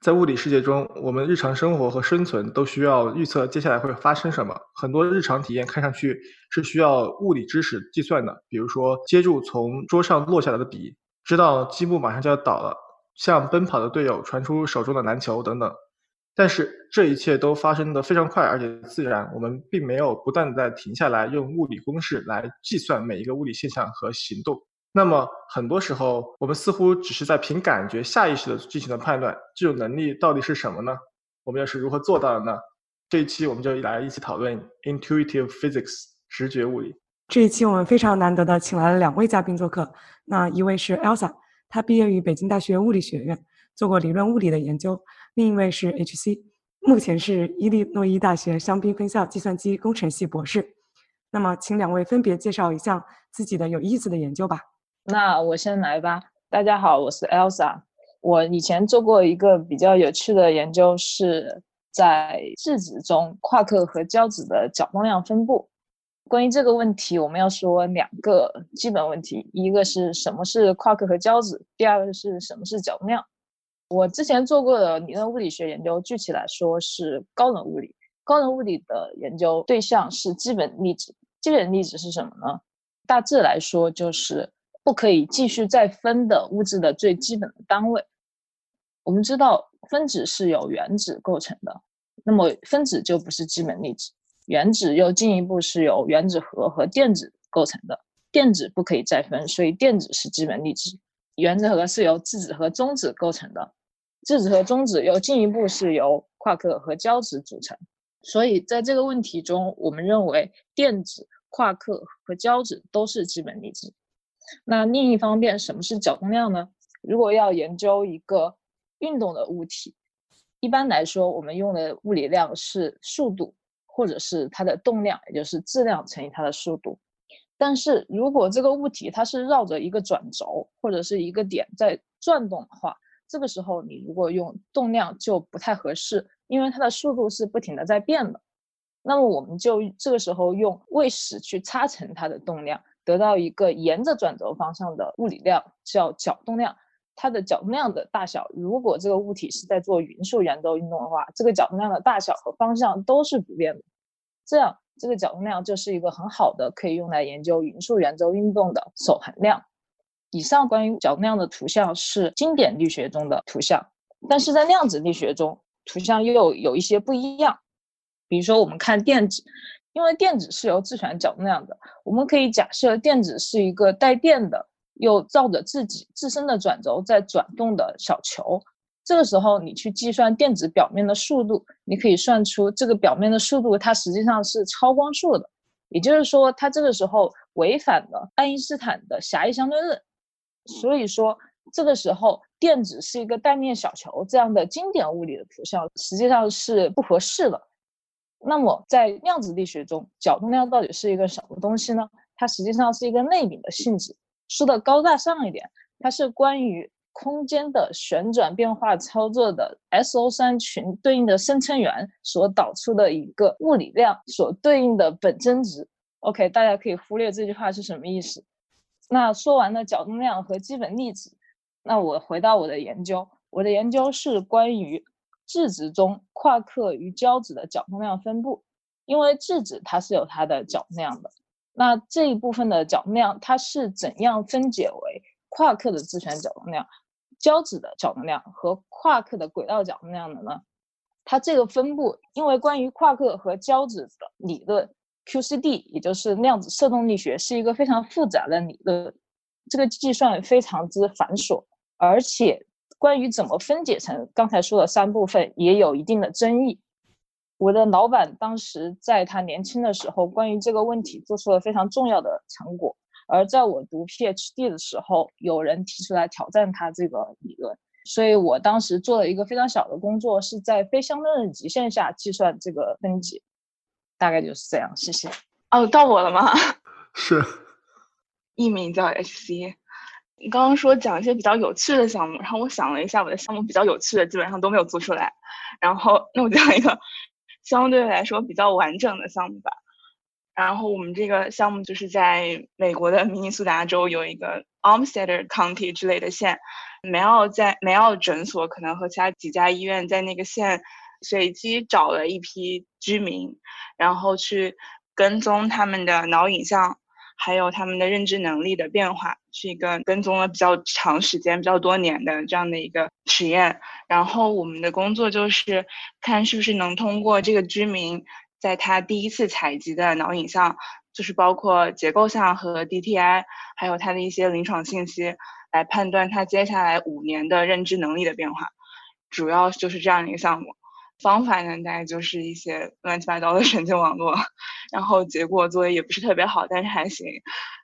在物理世界中，我们日常生活和生存都需要预测接下来会发生什么。很多日常体验看上去是需要物理知识计算的，比如说接住从桌上落下来的笔，知道积木马上就要倒了，向奔跑的队友传出手中的篮球等等。但是这一切都发生的非常快，而且自然。我们并没有不断的在停下来用物理公式来计算每一个物理现象和行动。那么很多时候，我们似乎只是在凭感觉、下意识的进行了判断。这种能力到底是什么呢？我们又是如何做到的呢？这一期我们就来一起讨论 intuitive physics 直觉物理。这一期我们非常难得的请来了两位嘉宾做客。那一位是 Elsa，她毕业于北京大学物理学院，做过理论物理的研究；另一位是 HC，目前是伊利诺伊大学香槟分校计算机工程系博士。那么，请两位分别介绍一下自己的有意思的研究吧。那我先来吧。大家好，我是 Elsa。我以前做过一个比较有趣的研究，是在质子中夸克和胶子的角动量分布。关于这个问题，我们要说两个基本问题：一个是什么是夸克和胶子；第二个是什么是角动量。我之前做过的理论物理学研究，具体来说是高能物理。高能物理的研究对象是基本粒子。基本粒子是什么呢？大致来说，就是不可以继续再分的物质的最基本的单位。我们知道分子是由原子构成的，那么分子就不是基本粒子。原子又进一步是由原子核和电子构成的，电子不可以再分，所以电子是基本粒子。原子核是由质子和中子构成的，质子和中子又进一步是由夸克和胶子组成。所以在这个问题中，我们认为电子、夸克和胶子都是基本粒子。那另一方面，什么是角动量呢？如果要研究一个运动的物体，一般来说，我们用的物理量是速度，或者是它的动量，也就是质量乘以它的速度。但是如果这个物体它是绕着一个转轴或者是一个点在转动的话，这个时候你如果用动量就不太合适。因为它的速度是不停的在变的，那么我们就这个时候用位使去差乘它的动量，得到一个沿着转轴方向的物理量，叫角动量。它的角动量的大小，如果这个物体是在做匀速圆周运动的话，这个角动量的大小和方向都是不变的。这样，这个角动量就是一个很好的可以用来研究匀速圆周运动的守恒量。以上关于角动量的图像是经典力学中的图像，但是在量子力学中。图像又有一些不一样，比如说我们看电子，因为电子是由自旋角动量的，我们可以假设电子是一个带电的，又绕着自己自身的转轴在转动的小球。这个时候你去计算电子表面的速度，你可以算出这个表面的速度它实际上是超光速的，也就是说它这个时候违反了爱因斯坦的狭义相对论。所以说这个时候。电子是一个带面小球，这样的经典物理的图像实际上是不合适的。那么在量子力学中，角动量到底是一个什么东西呢？它实际上是一个内禀的性质。说的高大上一点，它是关于空间的旋转变化操作的 SO3 群对应的生成元所导出的一个物理量所对应的本增值。OK，大家可以忽略这句话是什么意思。那说完了角动量和基本粒子。那我回到我的研究，我的研究是关于质子中夸克与胶子的角动量分布。因为质子它是有它的角动量的，那这一部分的角动量它是怎样分解为夸克的自旋角动量、胶子的角动量和夸克的轨道角动量的呢？它这个分布，因为关于夸克和胶子的理论 QCD，也就是量子射动力学，是一个非常复杂的理论，这个计算非常之繁琐。而且，关于怎么分解成刚才说的三部分，也有一定的争议。我的老板当时在他年轻的时候，关于这个问题做出了非常重要的成果，而在我读 PhD 的时候，有人提出来挑战他这个理论，所以我当时做了一个非常小的工作，是在非相对论极限下计算这个分解，大概就是这样。谢谢。哦，到我了吗？是。艺名叫 HC。你刚刚说讲一些比较有趣的项目，然后我想了一下，我的项目比较有趣的基本上都没有做出来。然后，那我讲一个相对来说比较完整的项目吧。然后我们这个项目就是在美国的明尼苏达州有一个 Olmsted County 之类的县，梅奥在梅奥诊所可能和其他几家医院在那个县随机找了一批居民，然后去跟踪他们的脑影像。还有他们的认知能力的变化，是一个跟踪了比较长时间、比较多年的这样的一个实验。然后我们的工作就是看是不是能通过这个居民在他第一次采集的脑影像，就是包括结构像和 DTI，还有他的一些临床信息，来判断他接下来五年的认知能力的变化。主要就是这样的一个项目。方法呢，大概就是一些乱七八糟的神经网络，然后结果做的也不是特别好，但是还行。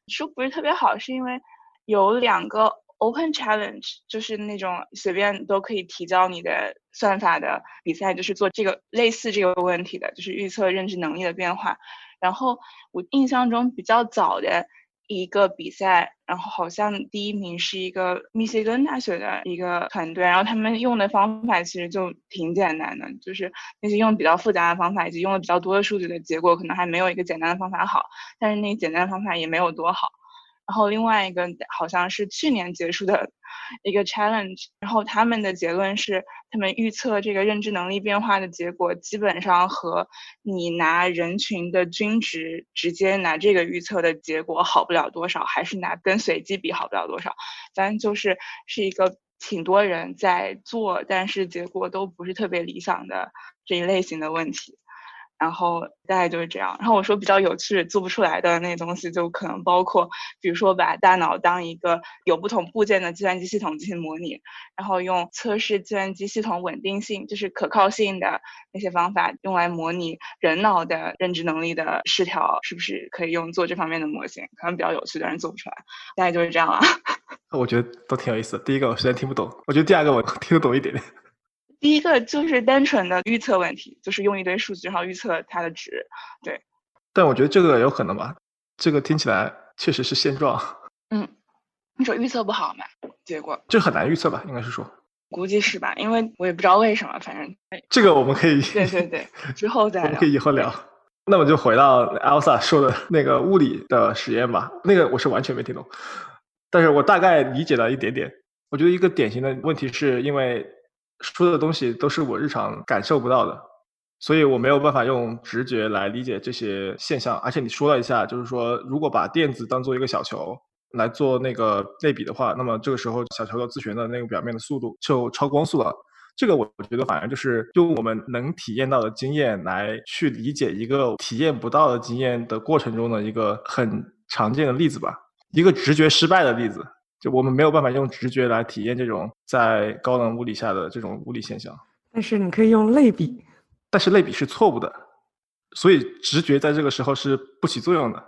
说不是特别好，是因为有两个 open challenge，就是那种随便都可以提交你的算法的比赛，就是做这个类似这个问题的，就是预测认知能力的变化。然后我印象中比较早的。一个比赛，然后好像第一名是一个密歇根大学的一个团队，然后他们用的方法其实就挺简单的，就是那些用比较复杂的方法以及用的比较多的数据的结果，可能还没有一个简单的方法好，但是那简单的方法也没有多好。然后另外一个好像是去年结束的一个 challenge，然后他们的结论是，他们预测这个认知能力变化的结果，基本上和你拿人群的均值直接拿这个预测的结果好不了多少，还是拿跟随机比好不了多少，反正就是是一个挺多人在做，但是结果都不是特别理想的这一类型的问题。然后大概就是这样。然后我说比较有趣做不出来的那东西，就可能包括，比如说把大脑当一个有不同部件的计算机系统进行模拟，然后用测试计算机系统稳定性，就是可靠性的那些方法，用来模拟人脑的认知能力的失调，是不是可以用做这方面的模型？可能比较有趣的人做不出来。大概就是这样啊。我觉得都挺有意思的。第一个我实在听不懂，我觉得第二个我听得懂一点点。第一个就是单纯的预测问题，就是用一堆数据然后预测它的值，对。但我觉得这个有可能吧，这个听起来确实是现状。嗯，你说预测不好嘛？结果这很难预测吧？应该是说，估计是吧？因为我也不知道为什么，反正这个我们可以对对对，之后再可以以后聊。那么就回到 Elsa 说的那个物理的实验吧，那个我是完全没听懂，但是我大概理解了一点点。我觉得一个典型的问题是因为。说的东西都是我日常感受不到的，所以我没有办法用直觉来理解这些现象。而且你说了一下，就是说如果把电子当做一个小球来做那个类比的话，那么这个时候小球的自旋的那个表面的速度就超光速了。这个我我觉得反而就是用我们能体验到的经验来去理解一个体验不到的经验的过程中的一个很常见的例子吧，一个直觉失败的例子。就我们没有办法用直觉来体验这种在高能物理下的这种物理现象，但是你可以用类比，但是类比是错误的，所以直觉在这个时候是不起作用的。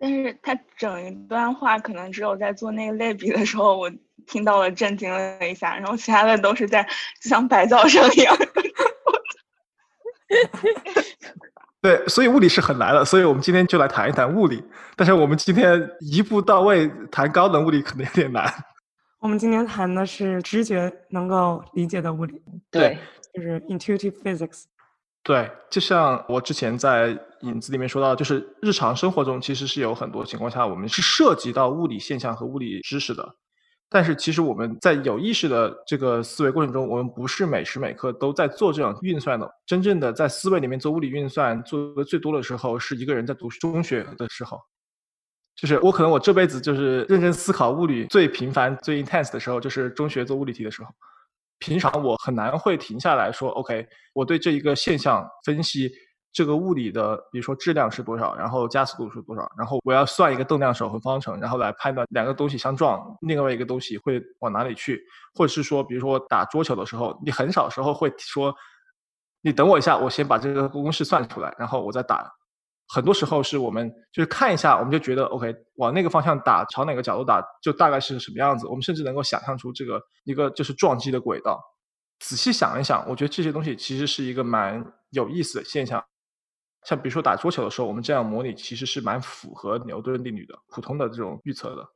但是他整一段话可能只有在做那个类比的时候，我听到了震惊了一下，然后其他的都是在就像白噪声一样。对，所以物理是很难的，所以我们今天就来谈一谈物理。但是我们今天一步到位谈高等物理可能有点难。我们今天谈的是直觉能够理解的物理，对，就是 intuitive physics。对，就像我之前在影子里面说到，就是日常生活中其实是有很多情况下我们是涉及到物理现象和物理知识的。但是其实我们在有意识的这个思维过程中，我们不是每时每刻都在做这种运算的。真正的在思维里面做物理运算做的最多的时候，是一个人在读中学的时候。就是我可能我这辈子就是认真思考物理最频繁、最 intense 的时候，就是中学做物理题的时候。平常我很难会停下来说，OK，我对这一个现象分析。这个物理的，比如说质量是多少，然后加速度是多少，然后我要算一个动量守恒方程，然后来判断两个东西相撞，另外一个东西会往哪里去，或者是说，比如说打桌球的时候，你很少时候会说，你等我一下，我先把这个公式算出来，然后我再打。很多时候是我们就是看一下，我们就觉得 OK，往那个方向打，朝哪个角度打，就大概是什么样子。我们甚至能够想象出这个一个就是撞击的轨道。仔细想一想，我觉得这些东西其实是一个蛮有意思的现象。像比如说打桌球的时候，我们这样模拟其实是蛮符合牛顿定律的，普通的这种预测的。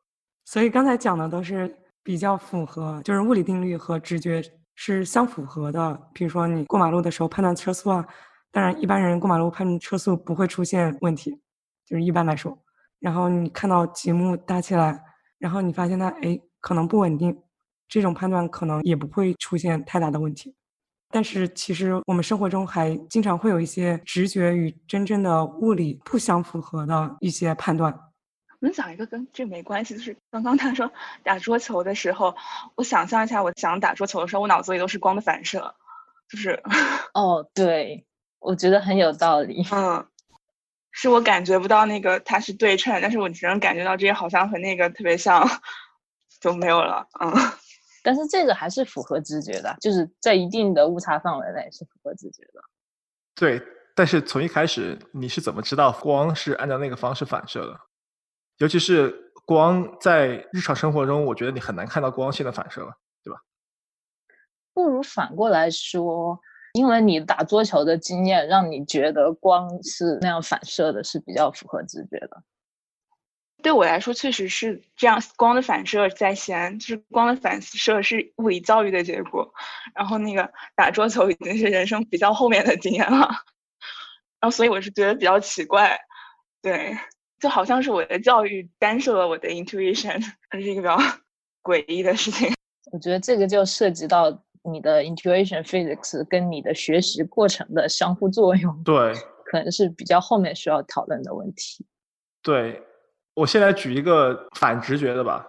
所以刚才讲的都是比较符合，就是物理定律和直觉是相符合的。比如说你过马路的时候判断车速啊，当然一般人过马路判断车速不会出现问题，就是一般来说。然后你看到积木搭起来，然后你发现它哎可能不稳定，这种判断可能也不会出现太大的问题。但是其实我们生活中还经常会有一些直觉与真正的物理不相符合的一些判断。我们讲一个跟这没关系，就是刚刚他说打桌球的时候，我想象一下，我想打桌球的时候，我脑子里都是光的反射，就是 哦，对，我觉得很有道理。嗯，是我感觉不到那个它是对称，但是我只能感觉到这些好像和那个特别像，就没有了。嗯。但是这个还是符合直觉的，就是在一定的误差范围内是符合直觉的。对，但是从一开始你是怎么知道光是按照那个方式反射的？尤其是光在日常生活中，我觉得你很难看到光线的反射了，对吧？不如反过来说，因为你打桌球的经验，让你觉得光是那样反射的，是比较符合直觉的。对我来说，确实是这样。光的反射在先，就是光的反射是物理教育的结果。然后那个打桌球已经是人生比较后面的经验了。然后所以我是觉得比较奇怪，对，就好像是我的教育干涉了我的 intuition，这是一个比较诡异的事情。我觉得这个就涉及到你的 intuition physics 跟你的学习过程的相互作用。对，可能是比较后面需要讨论的问题。对。我现在举一个反直觉的吧。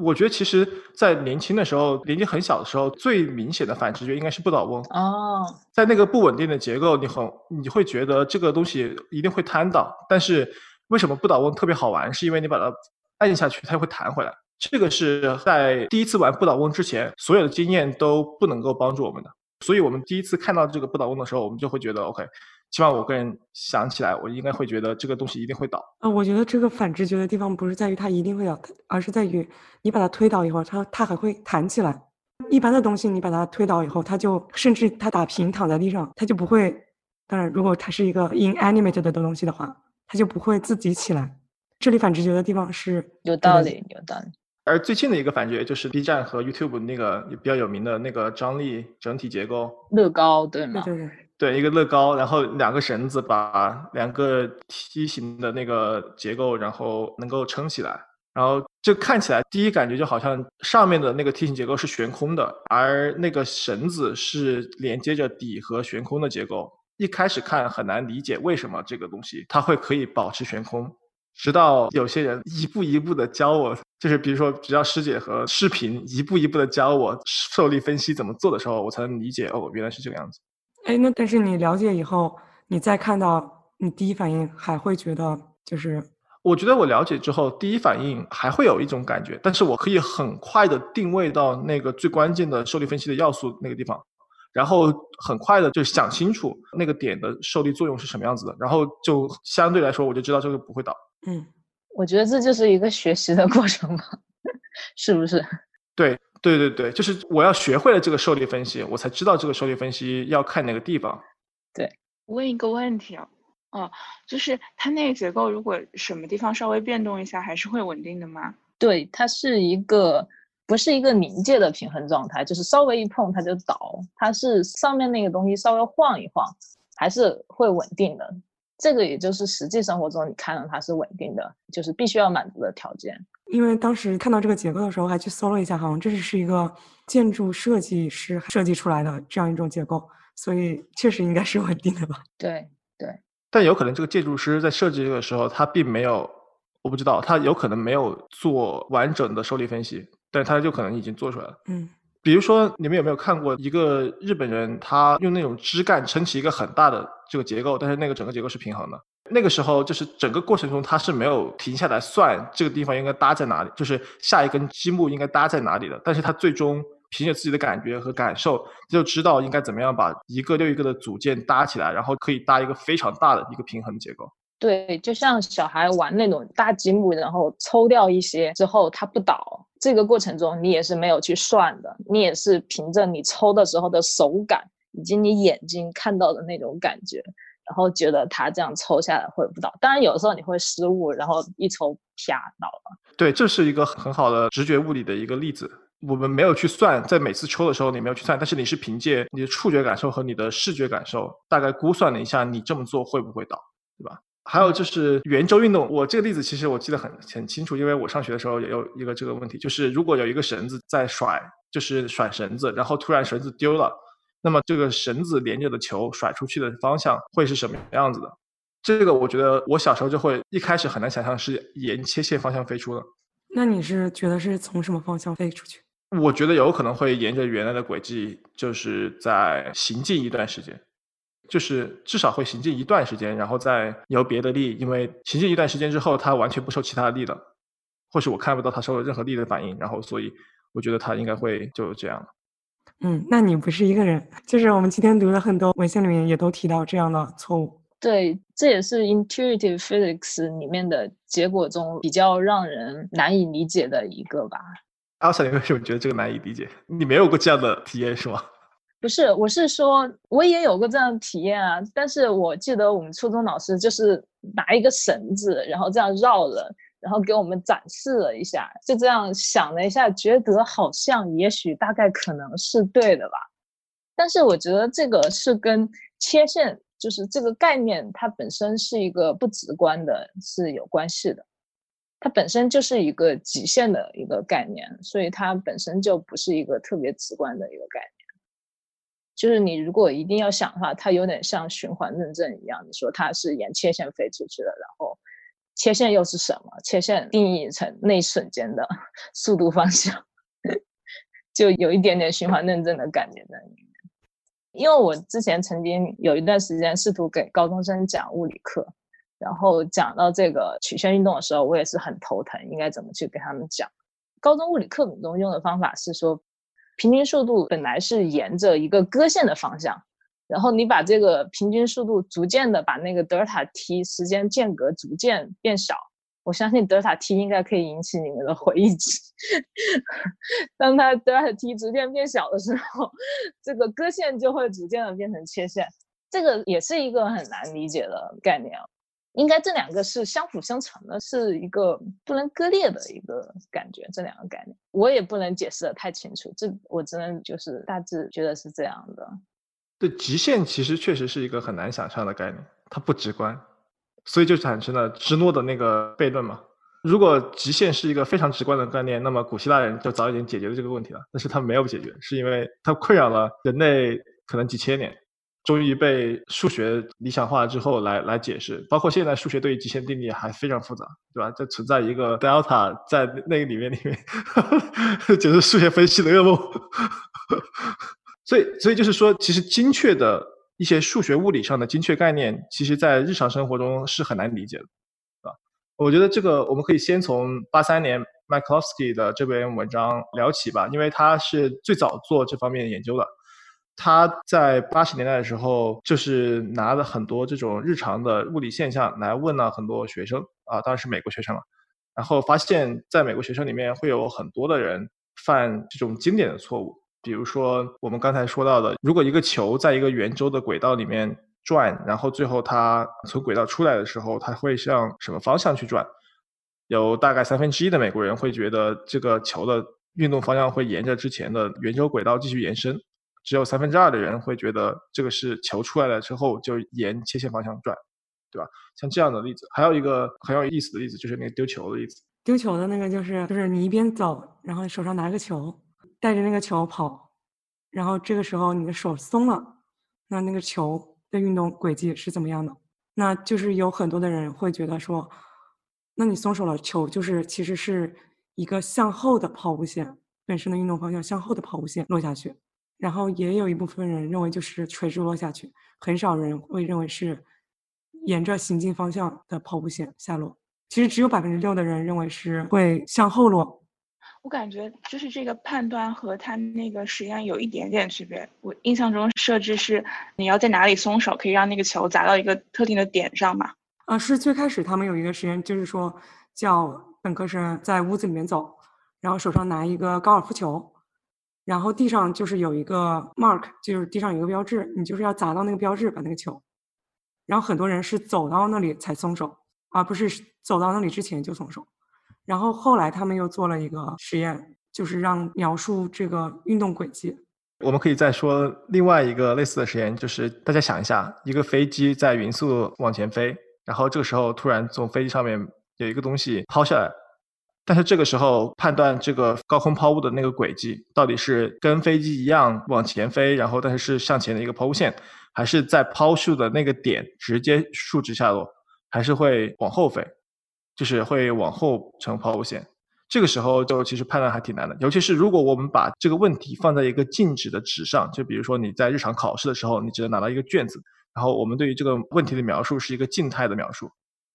我觉得其实，在年轻的时候，年纪很小的时候，最明显的反直觉应该是不倒翁。哦，在那个不稳定的结构，你很你会觉得这个东西一定会瘫倒。但是为什么不倒翁特别好玩？是因为你把它按下去，它会弹回来。这个是在第一次玩不倒翁之前，所有的经验都不能够帮助我们的。所以我们第一次看到这个不倒翁的时候，我们就会觉得 OK。起码我个人想起来，我应该会觉得这个东西一定会倒。呃，我觉得这个反直觉的地方不是在于它一定会倒，而是在于你把它推倒以后，它它还会弹起来。一般的东西你把它推倒以后，它就甚至它打平躺在地上，它就不会。当然，如果它是一个 inanimated 的东西的话，它就不会自己起来。这里反直觉的地方是有道理，有道理。而最近的一个反觉就是 B 站和 YouTube 那个比较有名的那个张力整体结构，乐高对吗？对对对。对，一个乐高，然后两个绳子把两个梯形的那个结构，然后能够撑起来，然后就看起来第一感觉就好像上面的那个梯形结构是悬空的，而那个绳子是连接着底和悬空的结构。一开始看很难理解为什么这个东西它会可以保持悬空，直到有些人一步一步的教我，就是比如说只要师姐和视频一步一步的教我受力分析怎么做的时候，我才能理解哦，原来是这个样子。哎，那但是你了解以后，你再看到，你第一反应还会觉得就是？我觉得我了解之后，第一反应还会有一种感觉，但是我可以很快的定位到那个最关键的受力分析的要素那个地方，然后很快的就想清楚那个点的受力作用是什么样子的，然后就相对来说我就知道这个不会倒。嗯，我觉得这就是一个学习的过程嘛，是不是？对。对对对，就是我要学会了这个受力分析，我才知道这个受力分析要看哪个地方。对，问一个问题啊，哦，就是它那个结构如果什么地方稍微变动一下，还是会稳定的吗？对，它是一个不是一个临界的平衡状态，就是稍微一碰它就倒，它是上面那个东西稍微晃一晃，还是会稳定的。这个也就是实际生活中你看到它是稳定的，就是必须要满足的条件。因为当时看到这个结构的时候，还去搜了一下，好像这是一个建筑设计师设计出来的这样一种结构，所以确实应该是稳定的吧？对对。但有可能这个建筑师在设计这个时候，他并没有，我不知道，他有可能没有做完整的受力分析，但他就可能已经做出来了。嗯。比如说，你们有没有看过一个日本人，他用那种枝干撑起一个很大的这个结构，但是那个整个结构是平衡的。那个时候，就是整个过程中他是没有停下来算这个地方应该搭在哪里，就是下一根积木应该搭在哪里的。但是他最终凭借自己的感觉和感受，就知道应该怎么样把一个又一个的组件搭起来，然后可以搭一个非常大的一个平衡结构。对，就像小孩玩那种搭积木，然后抽掉一些之后它不倒，这个过程中你也是没有去算的，你也是凭着你抽的时候的手感以及你眼睛看到的那种感觉，然后觉得它这样抽下来会不倒。当然有时候你会失误，然后一抽啪倒了。对，这是一个很好的直觉物理的一个例子。我们没有去算，在每次抽的时候你没有去算，但是你是凭借你的触觉感受和你的视觉感受，大概估算了一下你这么做会不会倒，对吧？还有就是圆周运动，我这个例子其实我记得很很清楚，因为我上学的时候也有一个这个问题，就是如果有一个绳子在甩，就是甩绳子，然后突然绳子丢了，那么这个绳子连着的球甩出去的方向会是什么样子的？这个我觉得我小时候就会一开始很难想象是沿切线方向飞出的。那你是觉得是从什么方向飞出去？我觉得有可能会沿着原来的轨迹，就是在行进一段时间，就是至少会行进一段时间，然后再由别的力，因为行进一段时间之后，它完全不受其他的力了，或是我看不到它受了任何力的反应，然后所以我觉得它应该会就这样。嗯，那你不是一个人，就是我们今天读的很多文献里面也都提到这样的错误。对，这也是 intuitive physics 里面的结果中比较让人难以理解的一个吧。阿 Sa，你为什么觉得这个难以理解？你没有过这样的体验是吗？不是，我是说我也有过这样的体验啊。但是我记得我们初中老师就是拿一个绳子，然后这样绕着，然后给我们展示了一下。就这样想了一下，觉得好像也许大概可能是对的吧。但是我觉得这个是跟切线，就是这个概念它本身是一个不直观的，是有关系的。它本身就是一个极限的一个概念，所以它本身就不是一个特别直观的一个概念。就是你如果一定要想的话，它有点像循环论证一样，你说它是沿切线飞出去的，然后切线又是什么？切线定义成那一瞬间的 速度方向，就有一点点循环论证的感觉在里面。因为我之前曾经有一段时间试图给高中生讲物理课。然后讲到这个曲线运动的时候，我也是很头疼，应该怎么去给他们讲？高中物理课本中用的方法是说，平均速度本来是沿着一个割线的方向，然后你把这个平均速度逐渐的把那个德尔塔 t 时间间隔逐渐变小。我相信德尔塔 t 应该可以引起你们的回忆。当它德尔塔 t 逐渐变小的时候，这个割线就会逐渐的变成切线。这个也是一个很难理解的概念啊。应该这两个是相辅相成的，是一个不能割裂的一个感觉。这两个概念我也不能解释的太清楚，这我只能就是大致觉得是这样的。对，极限其实确实是一个很难想象的概念，它不直观，所以就产生了芝诺的那个悖论嘛。如果极限是一个非常直观的概念，那么古希腊人就早已经解决了这个问题了。但是他没有解决，是因为它困扰了人类可能几千年。终于被数学理想化之后来来解释，包括现在数学对于极限定义还非常复杂，对吧？这存在一个 delta 在那个里面里面，简直数学分析的噩梦。所以，所以就是说，其实精确的一些数学物理上的精确概念，其实在日常生活中是很难理解的，啊，我觉得这个我们可以先从八三年 mikeloski 的这篇文章聊起吧，因为他是最早做这方面的研究的。他在八十年代的时候，就是拿了很多这种日常的物理现象来问了很多学生啊，当然是美国学生了。然后发现，在美国学生里面会有很多的人犯这种经典的错误，比如说我们刚才说到的，如果一个球在一个圆周的轨道里面转，然后最后它从轨道出来的时候，它会向什么方向去转？有大概三分之一的美国人会觉得这个球的运动方向会沿着之前的圆周轨道继续延伸。只有三分之二的人会觉得这个是球出来了之后就沿切线方向转，对吧？像这样的例子，还有一个很有意思的例子，就是那个丢球的例子。丢球的那个就是就是你一边走，然后手上拿个球，带着那个球跑，然后这个时候你的手松了，那那个球的运动轨迹是怎么样的？那就是有很多的人会觉得说，那你松手了，球就是其实是一个向后的抛物线，本身的运动方向向后的抛物线落下去。然后也有一部分人认为就是垂直落下去，很少人会认为是沿着行进方向的抛物线下落。其实只有百分之六的人认为是会向后落。我感觉就是这个判断和他那个实验有一点点区别。我印象中设置是你要在哪里松手，可以让那个球砸到一个特定的点上嘛。啊，是最开始他们有一个实验，就是说叫本科生在屋子里面走，然后手上拿一个高尔夫球，然后地上就是有一个 mark，就是地上有一个标志，你就是要砸到那个标志把那个球。然后很多人是走到那里才松手，而不是走到那里之前就松手。然后后来他们又做了一个实验，就是让描述这个运动轨迹。我们可以再说另外一个类似的实验，就是大家想一下，一个飞机在匀速往前飞。然后这个时候突然从飞机上面有一个东西抛下来，但是这个时候判断这个高空抛物的那个轨迹到底是跟飞机一样往前飞，然后但是是向前的一个抛物线，还是在抛物的那个点直接竖直下落，还是会往后飞，就是会往后成抛物线。这个时候就其实判断还挺难的，尤其是如果我们把这个问题放在一个静止的纸上，就比如说你在日常考试的时候，你只能拿到一个卷子。然后我们对于这个问题的描述是一个静态的描述，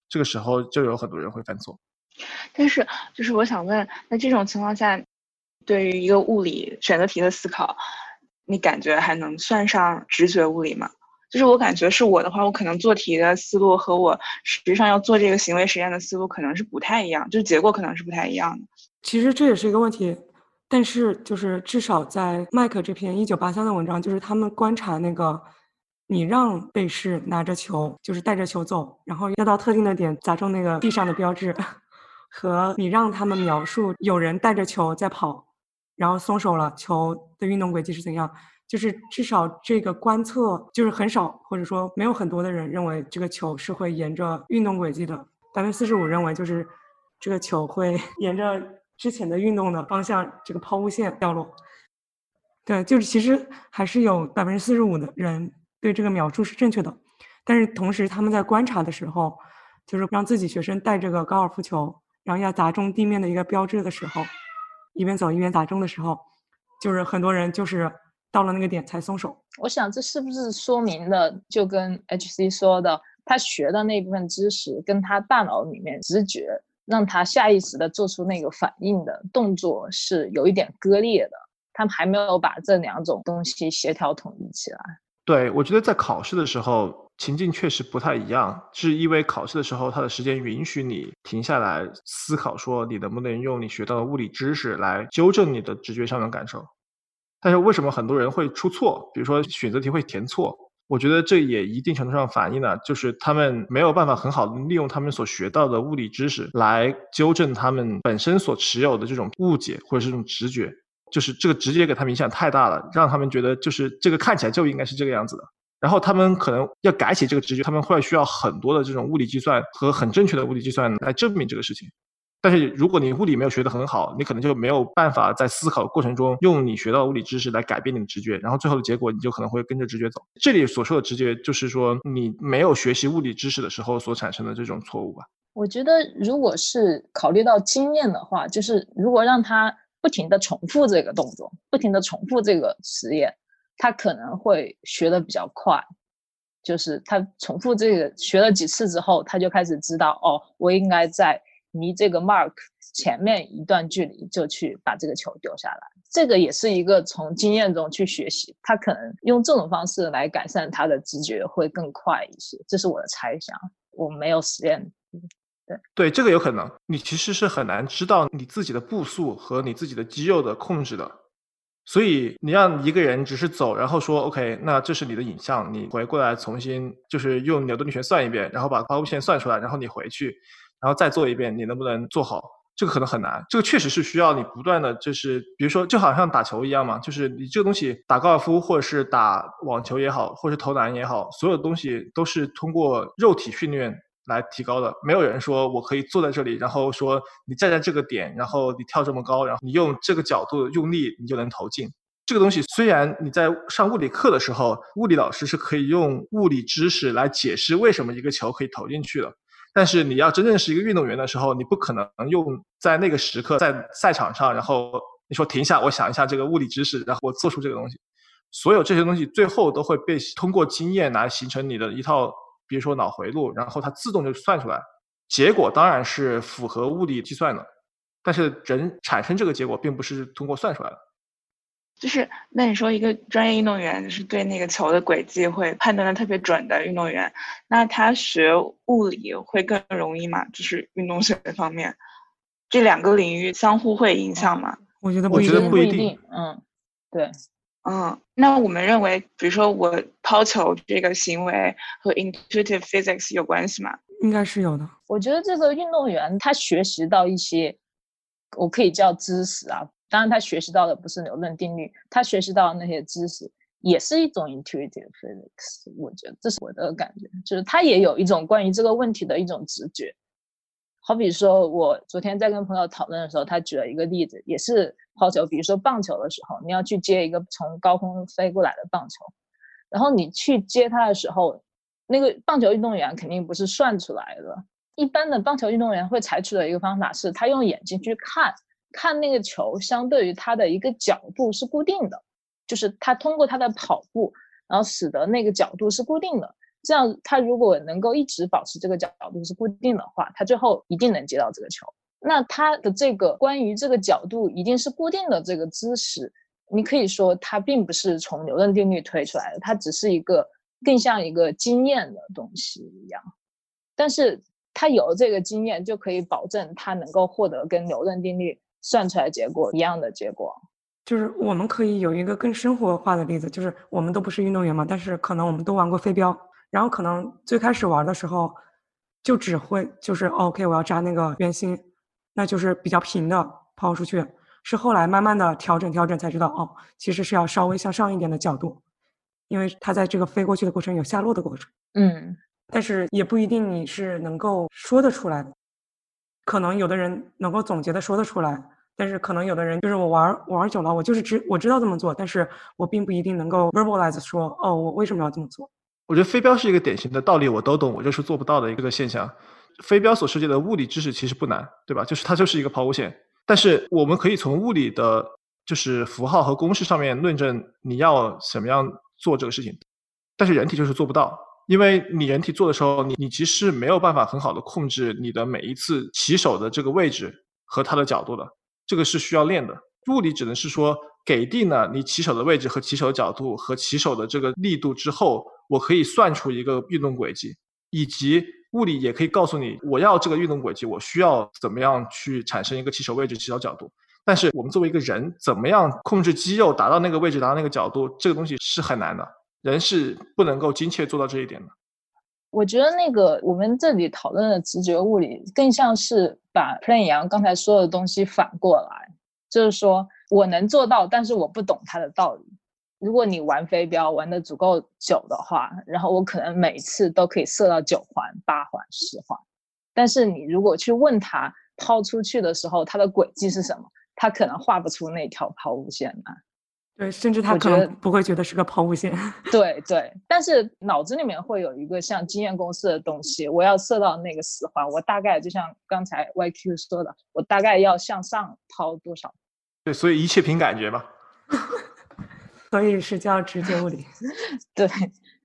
这个时候就有很多人会犯错。但是，就是我想问，那这种情况下，对于一个物理选择题的思考，你感觉还能算上直觉物理吗？就是我感觉是我的话，我可能做题的思路和我实际上要做这个行为实验的思路可能是不太一样，就是结果可能是不太一样的。其实这也是一个问题，但是就是至少在麦克这篇一九八三的文章，就是他们观察那个。你让被试拿着球，就是带着球走，然后要到特定的点砸中那个地上的标志，和你让他们描述有人带着球在跑，然后松手了，球的运动轨迹是怎样？就是至少这个观测就是很少，或者说没有很多的人认为这个球是会沿着运动轨迹的，百分之四十五认为就是这个球会 沿着之前的运动的方向这个抛物线掉落。对，就是其实还是有百分之四十五的人。对这个描述是正确的，但是同时他们在观察的时候，就是让自己学生带这个高尔夫球，然后要砸中地面的一个标志的时候，一边走一边砸中的时候，就是很多人就是到了那个点才松手。我想这是不是说明了，就跟 HC 说的，他学的那部分知识跟他大脑里面直觉让他下意识的做出那个反应的动作是有一点割裂的，他们还没有把这两种东西协调统一起来。对，我觉得在考试的时候情境确实不太一样，是因为考试的时候它的时间允许你停下来思考，说你能不能用你学到的物理知识来纠正你的直觉上的感受。但是为什么很多人会出错？比如说选择题会填错，我觉得这也一定程度上反映了，就是他们没有办法很好的利用他们所学到的物理知识来纠正他们本身所持有的这种误解或者是这种直觉。就是这个直接给他们影响太大了，让他们觉得就是这个看起来就应该是这个样子的，然后他们可能要改写这个直觉，他们会需要很多的这种物理计算和很正确的物理计算来证明这个事情。但是如果你物理没有学得很好，你可能就没有办法在思考过程中用你学到的物理知识来改变你的直觉，然后最后的结果你就可能会跟着直觉走。这里所说的直觉，就是说你没有学习物理知识的时候所产生的这种错误吧？我觉得如果是考虑到经验的话，就是如果让他。不停的重复这个动作，不停的重复这个实验，他可能会学的比较快。就是他重复这个学了几次之后，他就开始知道哦，我应该在离这个 mark 前面一段距离就去把这个球丢下来。这个也是一个从经验中去学习，他可能用这种方式来改善他的直觉会更快一些。这是我的猜想，我没有实验。对对，这个有可能，你其实是很难知道你自己的步速和你自己的肌肉的控制的，所以你让一个人只是走，然后说 OK，那这是你的影像，你回过来重新就是用牛顿力学算一遍，然后把抛物线算出来，然后你回去，然后再做一遍，你能不能做好？这个可能很难，这个确实是需要你不断的就是，比如说就好像打球一样嘛，就是你这个东西打高尔夫或者是打网球也好，或者是投篮也好，所有东西都是通过肉体训练。来提高的，没有人说我可以坐在这里，然后说你站在这个点，然后你跳这么高，然后你用这个角度用力，你就能投进。这个东西虽然你在上物理课的时候，物理老师是可以用物理知识来解释为什么一个球可以投进去的，但是你要真正是一个运动员的时候，你不可能用在那个时刻在赛场上，然后你说停下，我想一下这个物理知识，然后我做出这个东西。所有这些东西最后都会被通过经验来形成你的一套。比如说脑回路，然后它自动就算出来，结果当然是符合物理计算的，但是人产生这个结果并不是通过算出来的。就是那你说一个专业运动员，就是对那个球的轨迹会判断的特别准的运动员，那他学物理会更容易吗？就是运动学方面，这两个领域相互会影响吗？我觉得我觉得一定不不一定嗯，对，嗯，那我们认为，比如说我抛球这个行为和 intuitive physics 有关系吗？应该是有的。我觉得这个运动员他学习到一些，我可以叫知识啊。当然，他学习到的不是牛顿定律，他学习到的那些知识也是一种 intuitive physics。我觉得这是我的感觉，就是他也有一种关于这个问题的一种直觉。好比说，我昨天在跟朋友讨论的时候，他举了一个例子，也是抛球，比如说棒球的时候，你要去接一个从高空飞过来的棒球，然后你去接它的时候，那个棒球运动员肯定不是算出来的。一般的棒球运动员会采取的一个方法是，他用眼睛去看，看那个球相对于他的一个角度是固定的，就是他通过他的跑步，然后使得那个角度是固定的。这样，他如果能够一直保持这个角度是固定的话，他最后一定能接到这个球。那他的这个关于这个角度一定是固定的这个知识，你可以说它并不是从牛顿定律推出来的，它只是一个更像一个经验的东西一样。但是他有这个经验，就可以保证他能够获得跟牛顿定律算出来结果一样的结果。就是我们可以有一个更生活化的例子，就是我们都不是运动员嘛，但是可能我们都玩过飞镖。然后可能最开始玩的时候，就只会就是 OK，我要扎那个圆心，那就是比较平的抛出去。是后来慢慢的调整调整才知道，哦，其实是要稍微向上一点的角度，因为它在这个飞过去的过程有下落的过程。嗯，但是也不一定你是能够说得出来的，可能有的人能够总结的说得出来，但是可能有的人就是我玩玩久了，我就是知我知道这么做，但是我并不一定能够 verbalize 说，哦，我为什么要这么做。我觉得飞镖是一个典型的道理我都懂，我就是做不到的一个现象。飞镖所涉及的物理知识其实不难，对吧？就是它就是一个抛物线，但是我们可以从物理的，就是符号和公式上面论证你要怎么样做这个事情，但是人体就是做不到，因为你人体做的时候，你你其实没有办法很好的控制你的每一次起手的这个位置和它的角度的，这个是需要练的。物理只能是说给定了你起手的位置和起手角度和起手的这个力度之后。我可以算出一个运动轨迹，以及物理也可以告诉你，我要这个运动轨迹，我需要怎么样去产生一个起手位置、起手角度。但是我们作为一个人，怎么样控制肌肉达到那个位置、达到那个角度，这个东西是很难的，人是不能够精确做到这一点的。我觉得那个我们这里讨论的直觉物理，更像是把 Plan 杨刚才说的东西反过来，就是说我能做到，但是我不懂它的道理。如果你玩飞镖玩的足够久的话，然后我可能每次都可以射到九环、八环、十环。但是你如果去问他抛出去的时候，它的轨迹是什么，他可能画不出那条抛物线来。对，甚至他可能不会觉得是个抛物线。对对，但是脑子里面会有一个像经验公式的东西，我要射到那个死环，我大概就像刚才 YQ 说的，我大概要向上抛多少？对，所以一切凭感觉嘛。所以是叫直觉物理，对，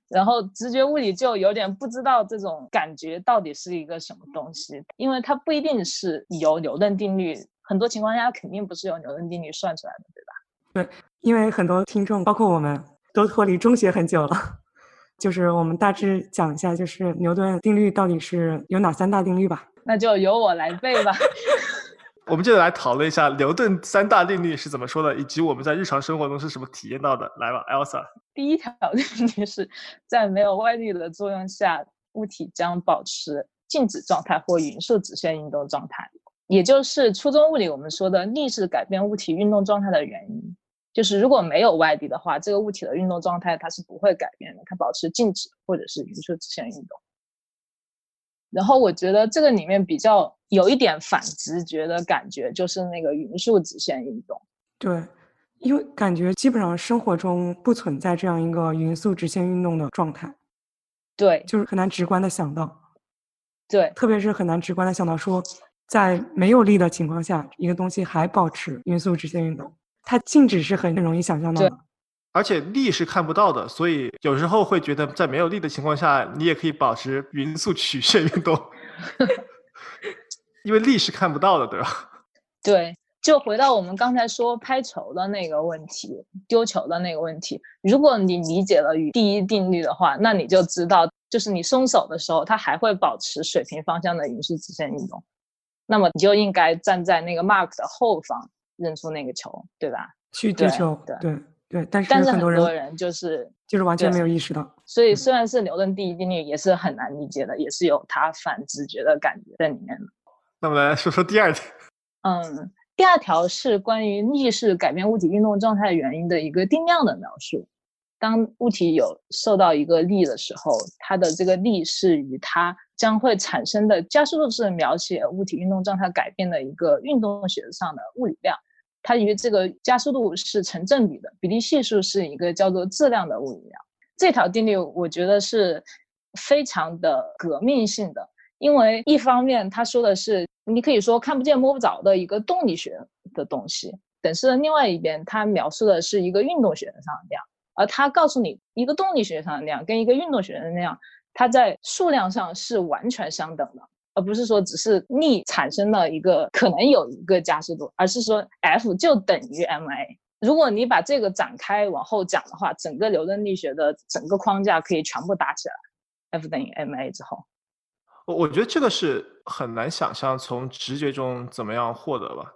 然后直觉物理就有点不知道这种感觉到底是一个什么东西，因为它不一定是由牛顿定律，很多情况下肯定不是由牛顿定律算出来的，对吧？对，因为很多听众，包括我们都脱离中学很久了，就是我们大致讲一下，就是牛顿定律到底是有哪三大定律吧？那就由我来背吧。我们接着来讨论一下牛顿三大定律是怎么说的，以及我们在日常生活中是什么体验到的。来吧，Elsa。第一条 定律是在没有外力的作用下，物体将保持静止状态或匀速直线运动状态，也就是初中物理我们说的力是改变物体运动状态的原因。就是如果没有外力的话，这个物体的运动状态它是不会改变的，它保持静止或者是匀速直线运动。然后我觉得这个里面比较有一点反直觉的感觉，就是那个匀速直线运动。对，因为感觉基本上生活中不存在这样一个匀速直线运动的状态。对，就是很难直观的想到。对，特别是很难直观的想到说，在没有力的情况下，一个东西还保持匀速直线运动，它静止是很容易想象到的。而且力是看不到的，所以有时候会觉得在没有力的情况下，你也可以保持匀速曲线运动，因为力是看不到的，对吧？对，就回到我们刚才说拍球的那个问题，丢球的那个问题。如果你理解了与第一定律的话，那你就知道，就是你松手的时候，它还会保持水平方向的匀速直线运动。那么你就应该站在那个 mark 的后方，扔出那个球，对吧？去接球，对对。但是很多人就是就是完全没有意识到。所以虽然是牛顿第一定律，也是很难理解的，也是有它反直觉的感觉在里面的。那我们来说说第二条。嗯。第二条是关于力是改变物体运动状态原因的一个定量的描述。当物体有受到一个力的时候，它的这个力是与它将会产生的加速度是描写物体运动状态改变的一个运动学上的物理量，它与这个加速度是成正比的，比例系数是一个叫做质量的物理量。这条定律我觉得是非常的革命性的，因为一方面它说的是。你可以说看不见摸不着的一个动力学的东西，但是另外一边，它描述的是一个运动学上的量，而它告诉你一个动力学上的量跟一个运动学的量，它在数量上是完全相等的，而不是说只是力产生了一个可能有一个加速度，而是说 F 就等于 ma。如果你把这个展开往后讲的话，整个牛顿力学的整个框架可以全部搭起来，F 等于 ma 之后。我我觉得这个是很难想象从直觉中怎么样获得吧。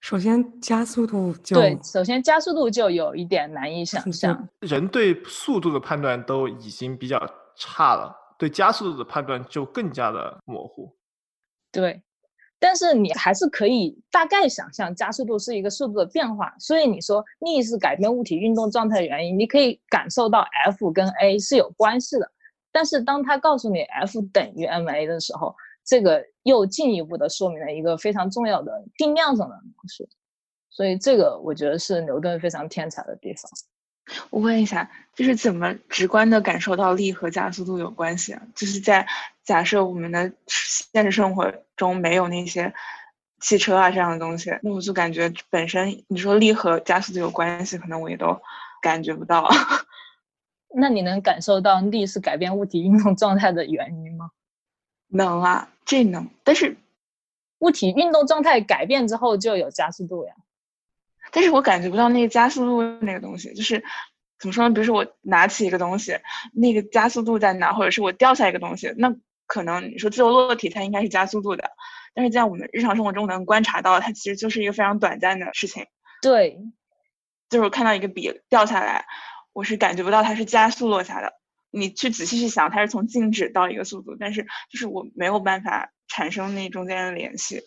首先加速度就对，首先加速度就有一点难以想象。人对速度的判断都已经比较差了，对加速度的判断就更加的模糊。对，但是你还是可以大概想象加速度是一个速度的变化，所以你说力是改变物体运动状态的原因，你可以感受到 F 跟 a 是有关系的。但是当他告诉你 F 等于 ma 的时候，这个又进一步的说明了一个非常重要的定量上的模式，所以这个我觉得是牛顿非常天才的地方。我问一下，就是怎么直观的感受到力和加速度有关系啊？就是在假设我们的现实生活中没有那些汽车啊这样的东西，那我就感觉本身你说力和加速度有关系，可能我也都感觉不到。那你能感受到力是改变物体运动状态的原因吗？能啊，这能。但是，物体运动状态改变之后就有加速度呀。但是我感觉不到那个加速度那个东西，就是怎么说呢？比如说我拿起一个东西，那个加速度在哪？或者是我掉下一个东西，那可能你说自由落体它应该是加速度的，但是在我们日常生活中能观察到，它其实就是一个非常短暂的事情。对，就是我看到一个笔掉下来。我是感觉不到它是加速落下的，你去仔细去想，它是从静止到一个速度，但是就是我没有办法产生那中间的联系。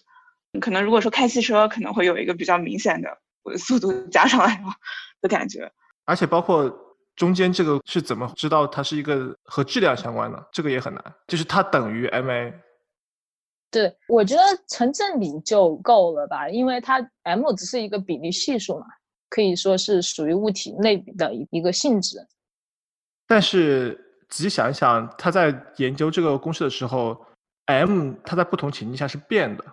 可能如果说开汽车，可能会有一个比较明显的我的速度加上来了的感觉。而且包括中间这个是怎么知道它是一个和质量相关的，这个也很难，就是它等于 ma。对，我觉得成正比就够了吧，因为它 m 只是一个比例系数嘛。可以说是属于物体内的一一个性质，但是仔细想一想，他在研究这个公式的时候，m 它在不同情境下是变的。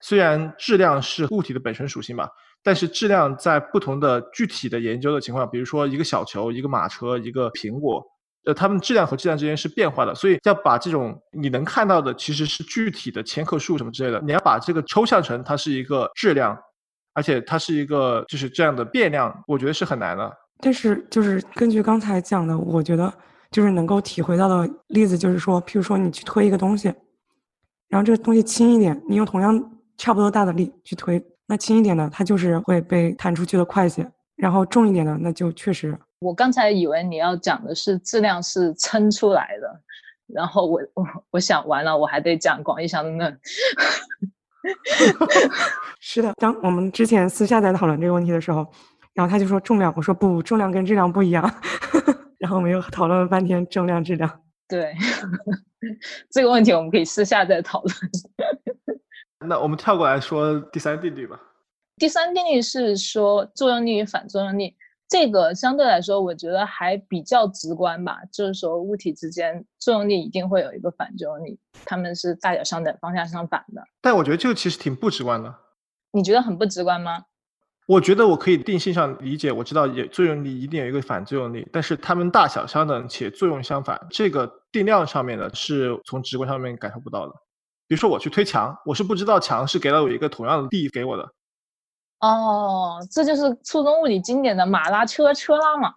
虽然质量是物体的本身属性吧，但是质量在不同的具体的研究的情况，比如说一个小球、一个马车、一个苹果，呃，它们质量和质量之间是变化的。所以要把这种你能看到的其实是具体的千克数什么之类的，你要把这个抽象成它是一个质量。而且它是一个就是这样的变量，我觉得是很难的。但是就是根据刚才讲的，我觉得就是能够体会到的例子，就是说，譬如说你去推一个东西，然后这个东西轻一点，你用同样差不多大的力去推，那轻一点的它就是会被弹出去的快一些，然后重一点的那就确实。我刚才以为你要讲的是质量是撑出来的，然后我我我想完了，我还得讲广义相对论。是的，当我们之前私下在讨论这个问题的时候，然后他就说重量，我说不，重量跟质量不一样。然后我们又讨论了半天重量、质量。对，这个问题我们可以私下再讨论。那我们跳过来说第三定律吧。第三定律是说作用力与反作用力。这个相对来说，我觉得还比较直观吧。就是说，物体之间作用力一定会有一个反作用力，它们是大小相等、方向相反的。但我觉得这个其实挺不直观的。你觉得很不直观吗？我觉得我可以定性上理解，我知道有作用力一定有一个反作用力，但是它们大小相等且作用相反，这个定量上面的是从直观上面感受不到的。比如说我去推墙，我是不知道墙是给了我一个同样的力给我的。哦，这就是初中物理经典的马拉车车拉马。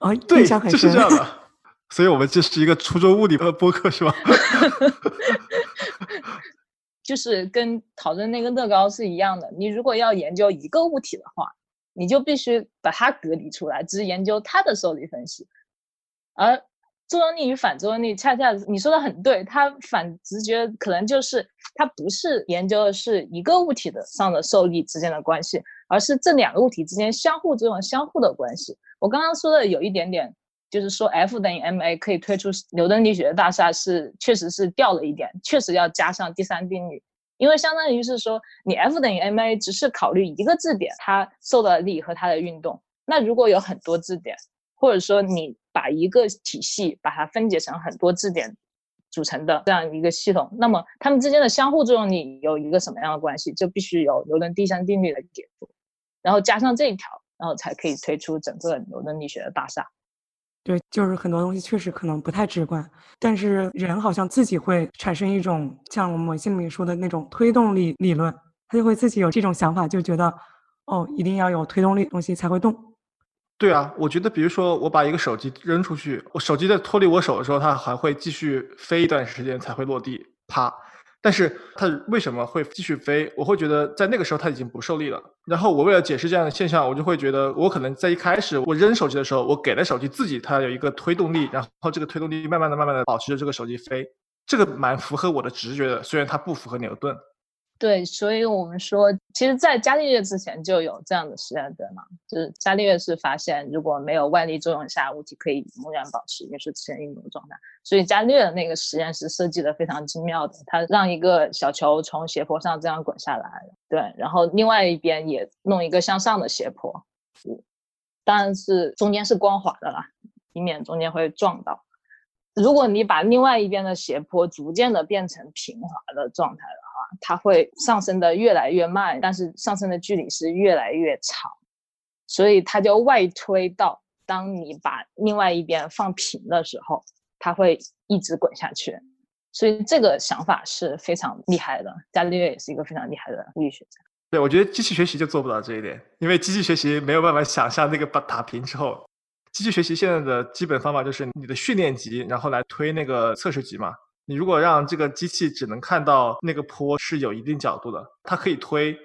哦，对，印象很深。就是这样的。所以我们这是一个初中物理的播客，是吧？就是跟讨论那个乐高是一样的。你如果要研究一个物体的话，你就必须把它隔离出来，只研究它的受力分析。而作用力与反作用力，恰恰你说的很对，它反直觉可能就是它不是研究的是一个物体的上的受力之间的关系，而是这两个物体之间相互作用、相互的关系。我刚刚说的有一点点。就是说，F 等于 ma 可以推出牛顿力学的大厦是确实是掉了一点，确实要加上第三定律，因为相当于是说，你 F 等于 ma 只是考虑一个质点它受到的力和它的运动，那如果有很多质点，或者说你把一个体系把它分解成很多质点组成的这样一个系统，那么它们之间的相互作用力有一个什么样的关系，就必须有牛顿第三定律的解读，然后加上这一条，然后才可以推出整个牛顿力学的大厦。对，就是很多东西确实可能不太直观，但是人好像自己会产生一种像我们文献里面说的那种推动力理论，他就会自己有这种想法，就觉得哦，一定要有推动力东西才会动。对啊，我觉得比如说我把一个手机扔出去，我手机在脱离我手的时候，它还会继续飞一段时间才会落地，啪。但是它为什么会继续飞？我会觉得在那个时候它已经不受力了。然后我为了解释这样的现象，我就会觉得我可能在一开始我扔手机的时候，我给了手机自己它有一个推动力，然后这个推动力慢慢的、慢慢的保持着这个手机飞，这个蛮符合我的直觉的，虽然它不符合牛顿。对，所以我们说，其实，在伽利略之前就有这样的实验，对吗？就是伽利略是发现，如果没有外力作用下，物体可以永远保持也是自然运动的状态。所以伽利略的那个实验是设计的非常精妙的，他让一个小球从斜坡上这样滚下来，对，然后另外一边也弄一个向上的斜坡，当然是中间是光滑的啦，以免中间会撞到。如果你把另外一边的斜坡逐渐的变成平滑的状态了。它会上升的越来越慢，但是上升的距离是越来越长，所以它就外推到当你把另外一边放平的时候，它会一直滚下去。所以这个想法是非常厉害的。伽利略也是一个非常厉害的物理学家。对，我觉得机器学习就做不到这一点，因为机器学习没有办法想象那个把打平之后，机器学习现在的基本方法就是你的训练集，然后来推那个测试集嘛。你如果让这个机器只能看到那个坡是有一定角度的，它可以推，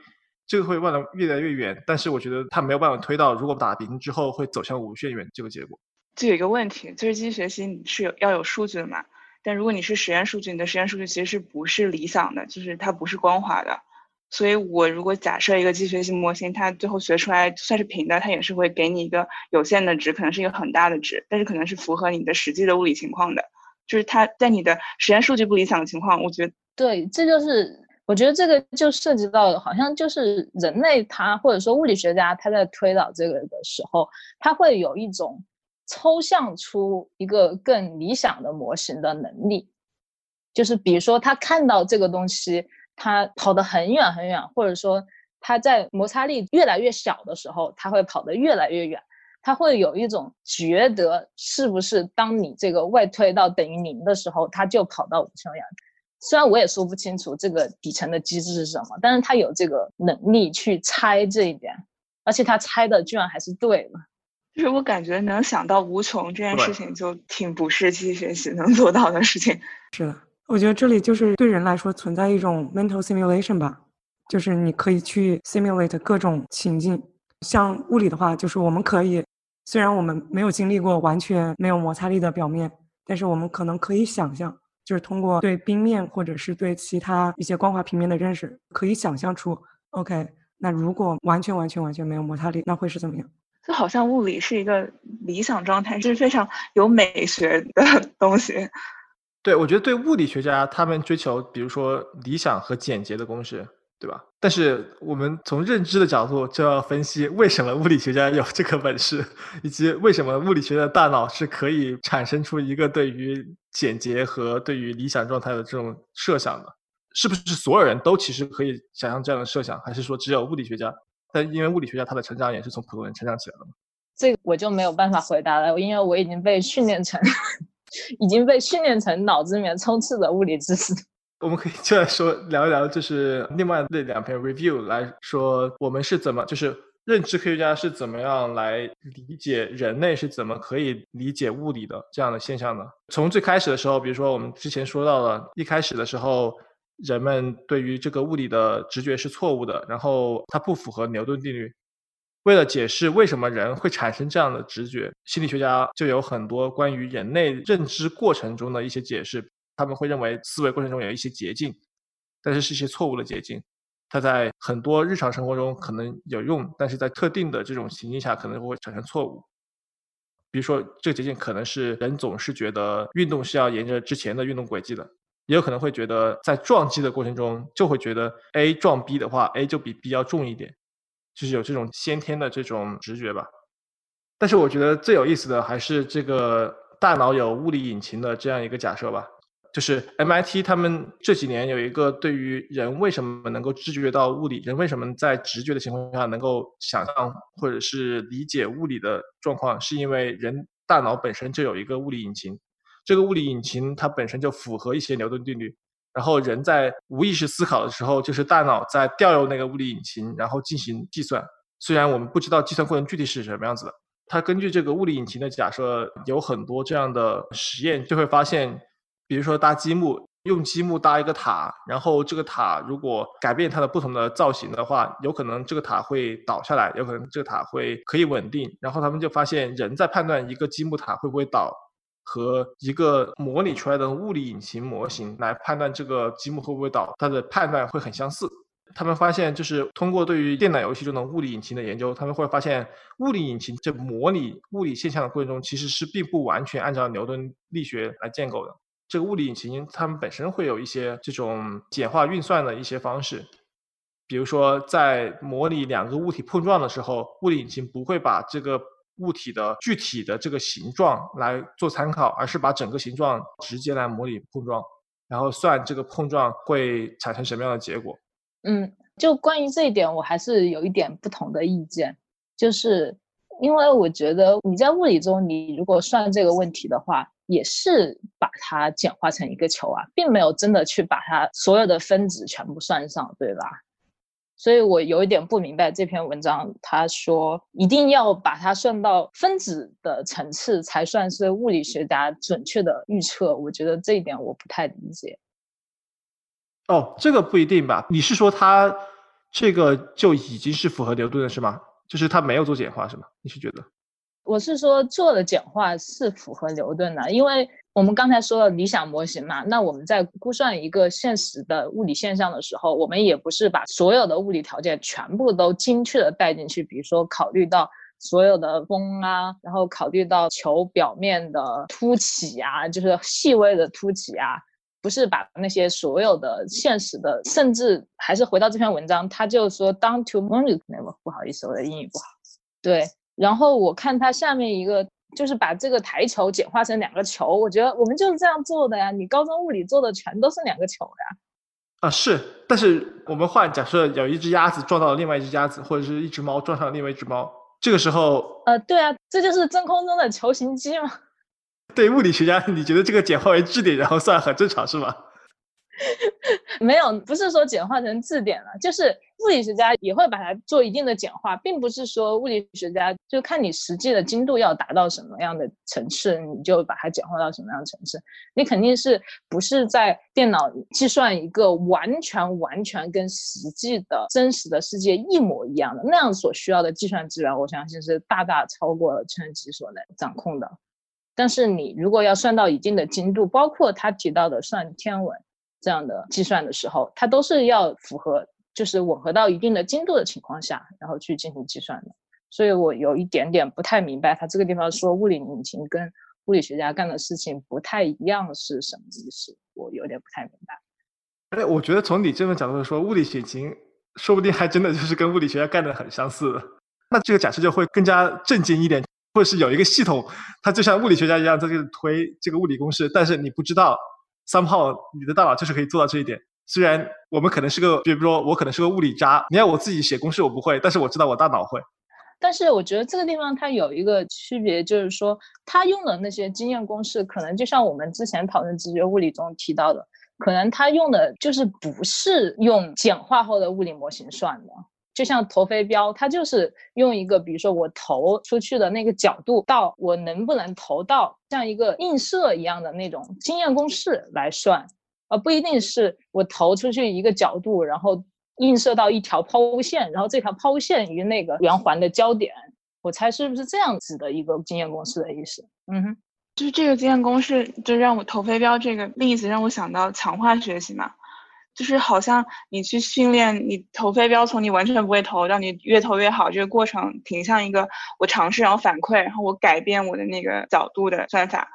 这个会慢慢越来越远。但是我觉得它没有办法推到，如果打平之后会走向无限远这个结果。就有一个问题，就是机器学习你是有要有数据的嘛？但如果你是实验数据，你的实验数据其实是不是理想的，就是它不是光滑的。所以我如果假设一个机器学习模型，它最后学出来算是平的，它也是会给你一个有限的值，可能是一个很大的值，但是可能是符合你的实际的物理情况的。就是它在你的实验数据不理想的情况，我觉得对，这就是我觉得这个就涉及到好像就是人类他或者说物理学家他在推导这个的时候，他会有一种抽象出一个更理想的模型的能力，就是比如说他看到这个东西，他跑得很远很远，或者说他在摩擦力越来越小的时候，他会跑得越来越远。他会有一种觉得，是不是当你这个外推到等于零的时候，他就跑到无限远？虽然我也说不清楚这个底层的机制是什么，但是他有这个能力去猜这一点，而且他猜的居然还是对的。就是我感觉能想到无穷这件事情，就挺不是机器学习能做到的事情。是的，我觉得这里就是对人来说存在一种 mental simulation 吧，就是你可以去 simulate 各种情境。像物理的话，就是我们可以。虽然我们没有经历过完全没有摩擦力的表面，但是我们可能可以想象，就是通过对冰面或者是对其他一些光滑平面的认识，可以想象出，OK，那如果完全完全完全没有摩擦力，那会是怎么样？就好像物理是一个理想状态，就是非常有美学的 东西。对，我觉得对物理学家，他们追求，比如说理想和简洁的公式。对吧？但是我们从认知的角度就要分析为什么物理学家有这个本事，以及为什么物理学的大脑是可以产生出一个对于简洁和对于理想状态的这种设想的？是不是所有人都其实可以想象这样的设想，还是说只有物理学家？但因为物理学家他的成长也是从普通人成长起来的嘛？这个我就没有办法回答了，因为我已经被训练成，已经被训练成脑子里面充斥着物理知识。我们可以就来说聊一聊，就是另外那两篇 review 来说，我们是怎么，就是认知科学家是怎么样来理解人类是怎么可以理解物理的这样的现象呢。从最开始的时候，比如说我们之前说到了，一开始的时候，人们对于这个物理的直觉是错误的，然后它不符合牛顿定律。为了解释为什么人会产生这样的直觉，心理学家就有很多关于人类认知过程中的一些解释。他们会认为思维过程中有一些捷径，但是是一些错误的捷径。它在很多日常生活中可能有用，但是在特定的这种情境下可能会产生错误。比如说，这个捷径可能是人总是觉得运动是要沿着之前的运动轨迹的，也有可能会觉得在撞击的过程中就会觉得 A 撞 B 的话，A 就比 B 要重一点，就是有这种先天的这种直觉吧。但是我觉得最有意思的还是这个大脑有物理引擎的这样一个假设吧。就是 MIT 他们这几年有一个对于人为什么能够知觉到物理，人为什么在直觉的情况下能够想象或者是理解物理的状况，是因为人大脑本身就有一个物理引擎，这个物理引擎它本身就符合一些牛顿定律，然后人在无意识思考的时候，就是大脑在调用那个物理引擎，然后进行计算。虽然我们不知道计算过程具体是什么样子的，它根据这个物理引擎的假设，有很多这样的实验就会发现。比如说搭积木，用积木搭一个塔，然后这个塔如果改变它的不同的造型的话，有可能这个塔会倒下来，有可能这个塔会可以稳定。然后他们就发现，人在判断一个积木塔会不会倒，和一个模拟出来的物理引擎模型来判断这个积木会不会倒，它的判断会很相似。他们发现，就是通过对于电脑游戏中的物理引擎的研究，他们会发现，物理引擎这模拟物理现象的过程中，其实是并不完全按照牛顿力学来建构的。这个物理引擎，它们本身会有一些这种简化运算的一些方式，比如说在模拟两个物体碰撞的时候，物理引擎不会把这个物体的具体的这个形状来做参考，而是把整个形状直接来模拟碰撞，然后算这个碰撞会产生什么样的结果。嗯，就关于这一点，我还是有一点不同的意见，就是因为我觉得你在物理中，你如果算这个问题的话。也是把它简化成一个球啊，并没有真的去把它所有的分子全部算上，对吧？所以我有一点不明白这篇文章，他说一定要把它算到分子的层次才算是物理学家准确的预测，我觉得这一点我不太理解。哦，这个不一定吧？你是说他这个就已经是符合牛顿的是吗？就是他没有做简化是吗？你是觉得？我是说做的简化是符合牛顿的，因为我们刚才说了理想模型嘛，那我们在估算一个现实的物理现象的时候，我们也不是把所有的物理条件全部都精确的带进去，比如说考虑到所有的风啊，然后考虑到球表面的凸起啊，就是细微的凸起啊，不是把那些所有的现实的，甚至还是回到这篇文章，他就说 down to moment level，不好意思，我的英语不好，对。然后我看它下面一个，就是把这个台球简化成两个球。我觉得我们就是这样做的呀。你高中物理做的全都是两个球呀。啊，是。但是我们换，假设有一只鸭子撞到了另外一只鸭子，或者是一只猫撞上了另外一只猫，这个时候，呃，对啊，这就是真空中的球形机嘛。对物理学家，你觉得这个简化为质点，然后算很正常是吧？没有，不是说简化成质点了，就是物理学家也会把它做一定的简化，并不是说物理学家就看你实际的精度要达到什么样的层次，你就把它简化到什么样的层次。你肯定是不是在电脑计算一个完全完全跟实际的真实的世界一模一样的那样所需要的计算资源，我相信是大大超过了计算机所能掌控的。但是你如果要算到一定的精度，包括他提到的算天文。这样的计算的时候，它都是要符合，就是吻合到一定的精度的情况下，然后去进行计算的。所以我有一点点不太明白，他这个地方说物理引擎跟物理学家干的事情不太一样是什么意思？我有点不太明白。哎，我觉得从你这个角度说，物理引擎说不定还真的就是跟物理学家干的很相似。那这个假设就会更加震惊一点，或者是有一个系统，它就像物理学家一样在这里推这个物理公式，但是你不知道。三炮，你的大脑就是可以做到这一点。虽然我们可能是个，比如说我可能是个物理渣，你要我自己写公式我不会，但是我知道我大脑会。但是我觉得这个地方它有一个区别，就是说他用的那些经验公式，可能就像我们之前讨论直觉物理中提到的，可能它用的就是不是用简化后的物理模型算的。就像投飞镖，它就是用一个，比如说我投出去的那个角度到我能不能投到，像一个映射一样的那种经验公式来算，而不一定是我投出去一个角度，然后映射到一条抛物线，然后这条抛物线与那个圆环的交点，我猜是不是这样子的一个经验公式的意思？嗯哼，就是这个经验公式，就让我投飞镖这个例子让我想到强化学习嘛。就是好像你去训练你投飞镖，从你完全不会投到你越投越好，这个过程挺像一个我尝试然后反馈，然后我改变我的那个角度的算法。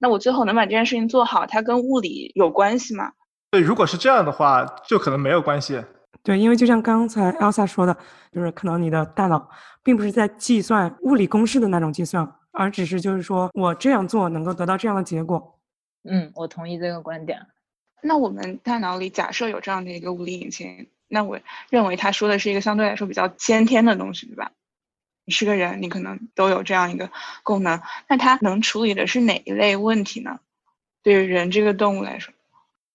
那我最后能把这件事情做好，它跟物理有关系吗？对，如果是这样的话，就可能没有关系。对，因为就像刚才 Elsa 说的，就是可能你的大脑并不是在计算物理公式的那种计算，而只是就是说我这样做能够得到这样的结果。嗯，我同意这个观点。那我们大脑里假设有这样的一个物理引擎，那我认为他说的是一个相对来说比较先天的东西，对吧？你是个人，你可能都有这样一个功能，那它能处理的是哪一类问题呢？对于人这个动物来说，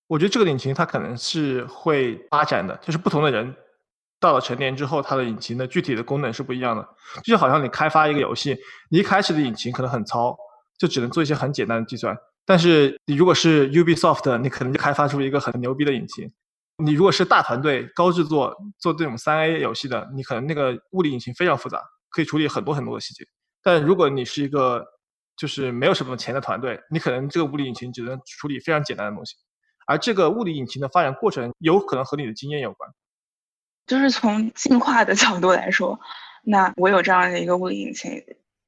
我觉得这个引擎它可能是会发展的，就是不同的人到了成年之后，它的引擎的具体的功能是不一样的。就好像你开发一个游戏，你一开始的引擎可能很糙，就只能做一些很简单的计算。但是你如果是 Ubisoft，你可能就开发出一个很牛逼的引擎。你如果是大团队、高制作做这种三 A 游戏的，你可能那个物理引擎非常复杂，可以处理很多很多的细节。但如果你是一个就是没有什么钱的团队，你可能这个物理引擎只能处理非常简单的东西。而这个物理引擎的发展过程有可能和你的经验有关。就是从进化的角度来说，那我有这样的一个物理引擎。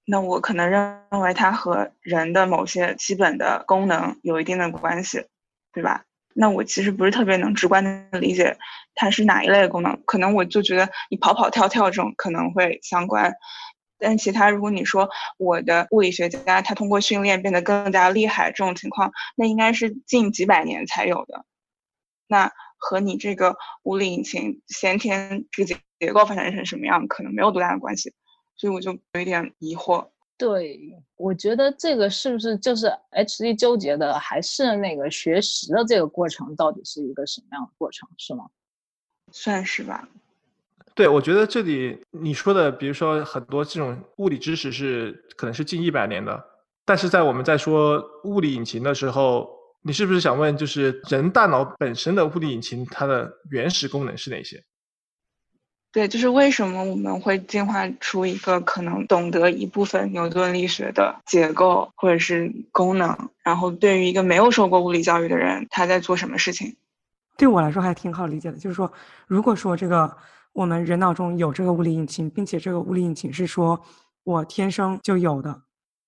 那我可能认为它和人的某些基本的功能有一定的关系，对吧？那我其实不是特别能直观的理解它是哪一类的功能，可能我就觉得你跑跑跳跳这种可能会相关，但其他如果你说我的物理学家他通过训练变得更加厉害这种情况，那应该是近几百年才有的，那和你这个物理引擎先天这个结构发展成什么样可能没有多大的关系。所以我就有一点疑惑。对，我觉得这个是不是就是 H D 纠结的，还是那个学习的这个过程到底是一个什么样的过程，是吗？算是吧。对，我觉得这里你说的，比如说很多这种物理知识是可能是近一百年的，但是在我们在说物理引擎的时候，你是不是想问，就是人大脑本身的物理引擎它的原始功能是哪些？对，就是为什么我们会进化出一个可能懂得一部分牛顿力学的结构或者是功能，然后对于一个没有受过物理教育的人，他在做什么事情？对我来说还挺好理解的，就是说，如果说这个我们人脑中有这个物理引擎，并且这个物理引擎是说我天生就有的，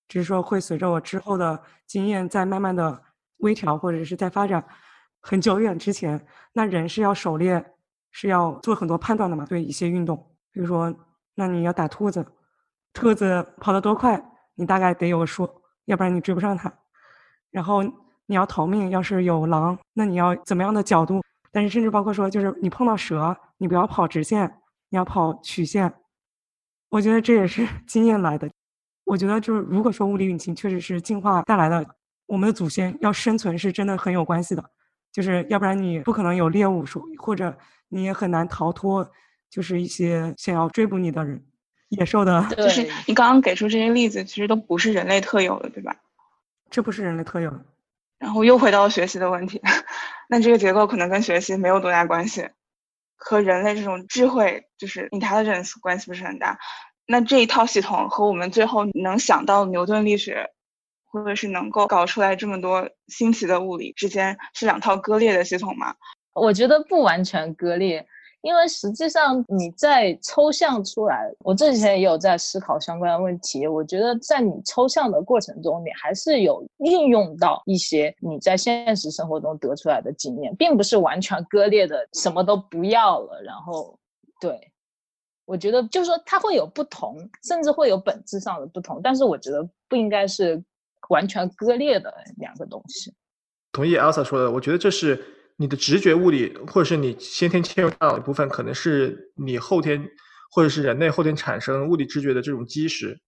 只是说会随着我之后的经验在慢慢的微调或者是在发展，很久远之前，那人是要狩猎。是要做很多判断的嘛？对一些运动，比如说，那你要打兔子，兔子跑得多快，你大概得有个数，要不然你追不上它。然后你要逃命，要是有狼，那你要怎么样的角度？但是甚至包括说，就是你碰到蛇，你不要跑直线，你要跑曲线。我觉得这也是 经验来的。我觉得就是，如果说物理引擎确实是进化带来的，我们的祖先要生存是真的很有关系的，就是要不然你不可能有猎物说，或者。你也很难逃脱，就是一些想要追捕你的人，野兽的。就是你刚刚给出这些例子，其实都不是人类特有的，对吧？这不是人类特有的。然后又回到学习的问题，那这个结构可能跟学习没有多大关系，和人类这种智慧就是 intelligence 关系不是很大。那这一套系统和我们最后能想到牛顿力学，或者是能够搞出来这么多新奇的物理之间，是两套割裂的系统吗？我觉得不完全割裂，因为实际上你在抽象出来，我这几天也有在思考相关的问题。我觉得在你抽象的过程中，你还是有运用到一些你在现实生活中得出来的经验，并不是完全割裂的，什么都不要了。然后，对，我觉得就是说它会有不同，甚至会有本质上的不同，但是我觉得不应该是完全割裂的两个东西。同意 Elsa 说的，我觉得这是。你的直觉物理，或者是你先天嵌入大脑一部分，可能是你后天，或者是人类后天产生物理知觉的这种基石。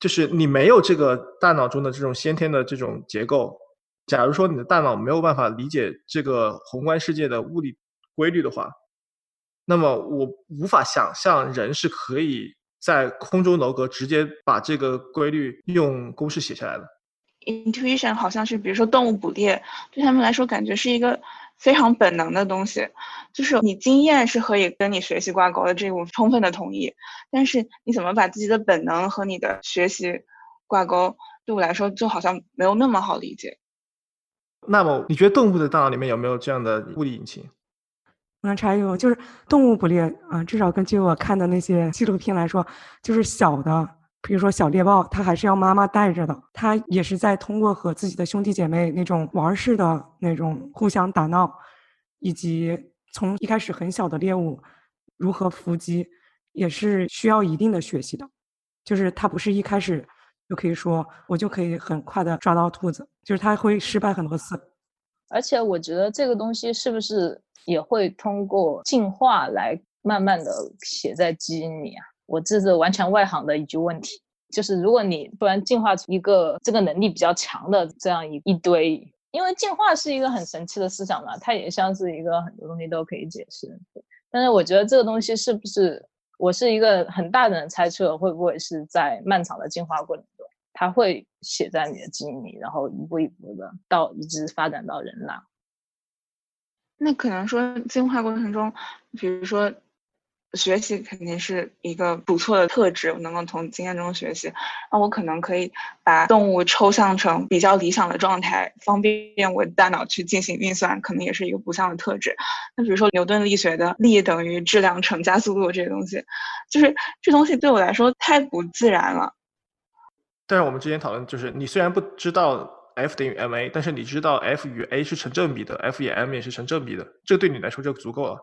就是你没有这个大脑中的这种先天的这种结构，假如说你的大脑没有办法理解这个宏观世界的物理规律的话，那么我无法想象人是可以在空中楼阁直接把这个规律用公式写下来的。Intuition 好像是，比如说动物捕猎，对他们来说感觉是一个非常本能的东西，就是你经验是可以跟你学习挂钩的，这个我充分的同意。但是你怎么把自己的本能和你的学习挂钩，对我来说就好像没有那么好理解。那么，你觉得动物的大脑里面有没有这样的物理引擎？我能插一个，就是动物捕猎，啊，至少根据我看的那些纪录片来说，就是小的，比如说小猎豹，它还是要妈妈带着的，它也是在通过和自己的兄弟姐妹那种玩似的那种互相打闹，以及从一开始很小的猎物如何伏击，也是需要一定的学习的，就是它不是一开始。就可以说，我就可以很快的抓到兔子，就是它会失败很多次。而且我觉得这个东西是不是也会通过进化来慢慢的写在基因里啊？我这是完全外行的一句问题。就是如果你突然进化出一个这个能力比较强的这样一一堆，因为进化是一个很神奇的思想嘛，它也像是一个很多东西都可以解释。但是我觉得这个东西是不是，我是一个很大胆的猜测，会不会是在漫长的进化过程中？它会写在你的基因里，然后一步一步的到一直发展到人类。那可能说进化过程中，比如说学习肯定是一个不错的特质，能够从经验中学习。那我可能可以把动物抽象成比较理想的状态，方便我大脑去进行运算，可能也是一个不像的特质。那比如说牛顿力学的力等于质量乘加速度这个东西，就是这东西对我来说太不自然了。但是我们之前讨论就是，你虽然不知道 F 等于 ma，但是你知道 F 与 a 是成正比的，F 与 m 也是成正比的，这对你来说就足够了，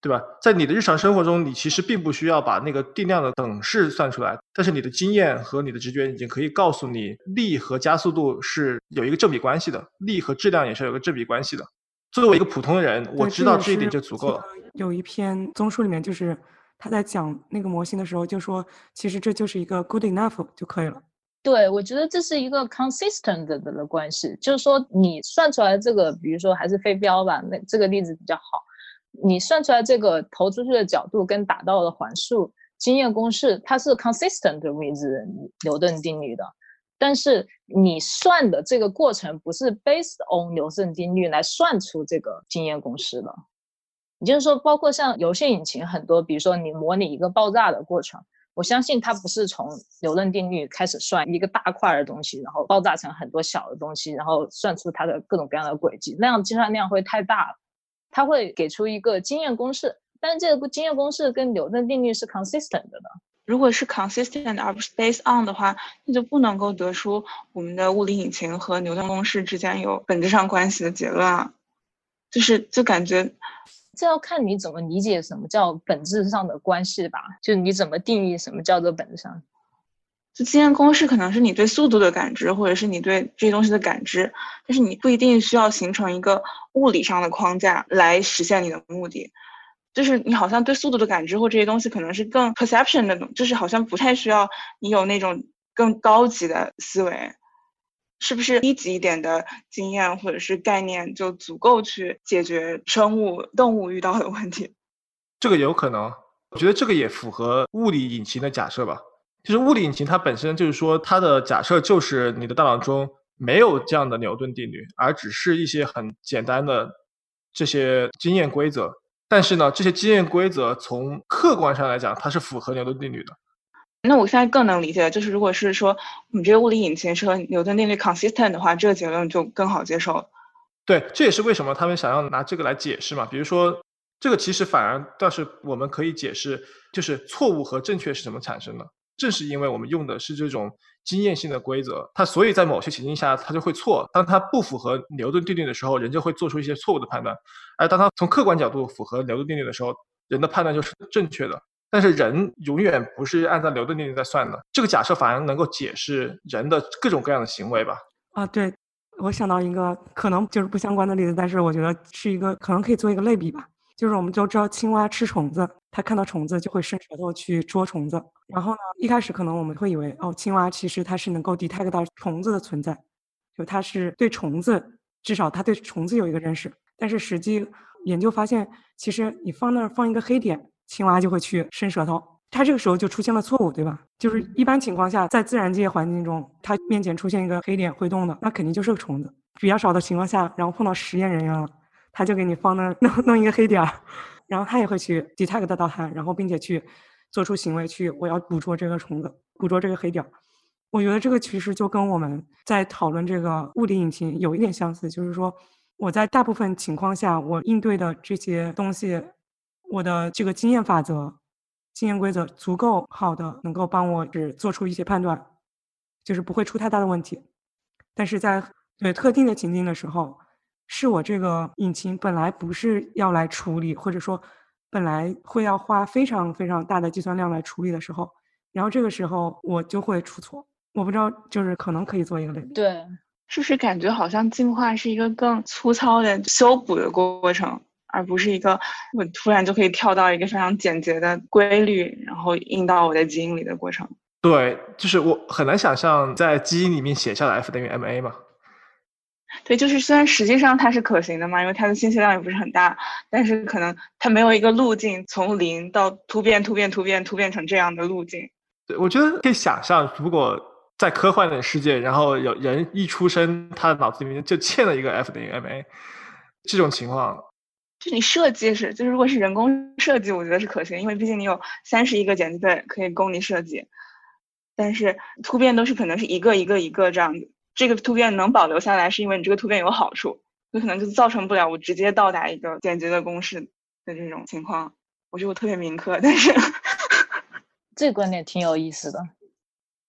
对吧？在你的日常生活中，你其实并不需要把那个定量的等式算出来，但是你的经验和你的直觉已经可以告诉你，力和加速度是有一个正比关系的，力和质量也是有个正比关系的。作为一个普通人，我知道这一点就足够了。有一篇综述里面就是。他在讲那个模型的时候就说，其实这就是一个 good enough 就可以了。对，我觉得这是一个 consistent 的的关系，就是说你算出来这个，比如说还是飞镖吧，那这个例子比较好。你算出来这个投出去的角度跟打到的环数经验公式，它是 consistent with 牛顿定律的。但是你算的这个过程不是 based on 牛顿定律来算出这个经验公式的。也就是说，包括像游戏引擎很多，比如说你模拟一个爆炸的过程，我相信它不是从牛顿定律开始算一个大块的东西，然后爆炸成很多小的东西，然后算出它的各种各样的轨迹，那样计算量会太大了。它会给出一个经验公式，但是这个经验公式跟牛顿定律是 consistent 的。如果是 consistent 而不是 based on 的话，那就不能够得出我们的物理引擎和牛顿公式之间有本质上关系的结论啊。就是就感觉。这要看你怎么理解什么叫本质上的关系吧，就你怎么定义什么叫做本质上。就经验公式可能是你对速度的感知，或者是你对这些东西的感知，但是你不一定需要形成一个物理上的框架来实现你的目的。就是你好像对速度的感知或这些东西可能是更 perception 的，就是好像不太需要你有那种更高级的思维。是不是低级一点的经验或者是概念就足够去解决生物动物遇到的问题？这个有可能，我觉得这个也符合物理引擎的假设吧。就是物理引擎它本身就是说，它的假设就是你的大脑中没有这样的牛顿定律，而只是一些很简单的这些经验规则。但是呢，这些经验规则从客观上来讲，它是符合牛顿定律的。那我现在更能理解，就是如果是说你这个物理引擎是和牛顿定律 consistent 的话，这个结论就更好接受。对，这也是为什么他们想要拿这个来解释嘛。比如说，这个其实反而倒是我们可以解释，就是错误和正确是怎么产生的。正是因为我们用的是这种经验性的规则，它所以在某些情境下它就会错。当它不符合牛顿定律的时候，人就会做出一些错误的判断；而当它从客观角度符合牛顿定律的时候，人的判断就是正确的。但是人永远不是按照牛顿定律在算的，这个假设反而能够解释人的各种各样的行为吧？啊，对，我想到一个可能就是不相关的例子，但是我觉得是一个可能可以做一个类比吧。就是我们都知道青蛙吃虫子，它看到虫子就会伸舌头去捉虫子。然后呢，一开始可能我们会以为哦，青蛙其实它是能够 detect 到虫子的存在，就它是对虫子，至少它对虫子有一个认识。但是实际研究发现，其实你放那儿放一个黑点，青蛙就会去伸舌头。它这个时候就出现了错误，对吧？就是一般情况下，在自然界环境中，它面前出现一个黑点会动的，那肯定就是个虫子。比较少的情况下，然后碰到实验人员了，他就给你放那儿弄弄一个黑点儿，然后他也会去 detect 到它，然后并且去做出行为去，我要捕捉这个虫子，捕捉这个黑点儿。我觉得这个其实就跟我们在讨论这个物理引擎有一点相似，就是说我在大部分情况下，我应对的这些东西，我的这个经验法则。经验规则足够好的，能够帮我只做出一些判断，就是不会出太大的问题。但是在对特定的情境的时候，是我这个引擎本来不是要来处理，或者说本来会要花非常非常大的计算量来处理的时候，然后这个时候我就会出错。我不知道，就是可能可以做一个类比。对，是不是感觉好像进化是一个更粗糙的修补的过程？而不是一个我突然就可以跳到一个非常简洁的规律，然后印到我的基因里的过程。对，就是我很难想象在基因里面写下来 F 等于 ma 嘛。对，就是虽然实际上它是可行的嘛，因为它的信息量也不是很大，但是可能它没有一个路径从零到突变、突变、突变、突变成这样的路径。对，我觉得可以想象，如果在科幻的世界，然后有人一出生，他的脑子里面就嵌了一个 F 等于 ma，这种情况。就你设计是，就是如果是人工设计，我觉得是可行，因为毕竟你有三十亿个碱基对可以供你设计。但是突变都是可能是一个一个一个这样子，这个突变能保留下来，是因为你这个突变有好处，有可能就造成不了我直接到达一个简洁的公式的这种情况。我觉得我特别民科，但是 这个观点挺有意思的。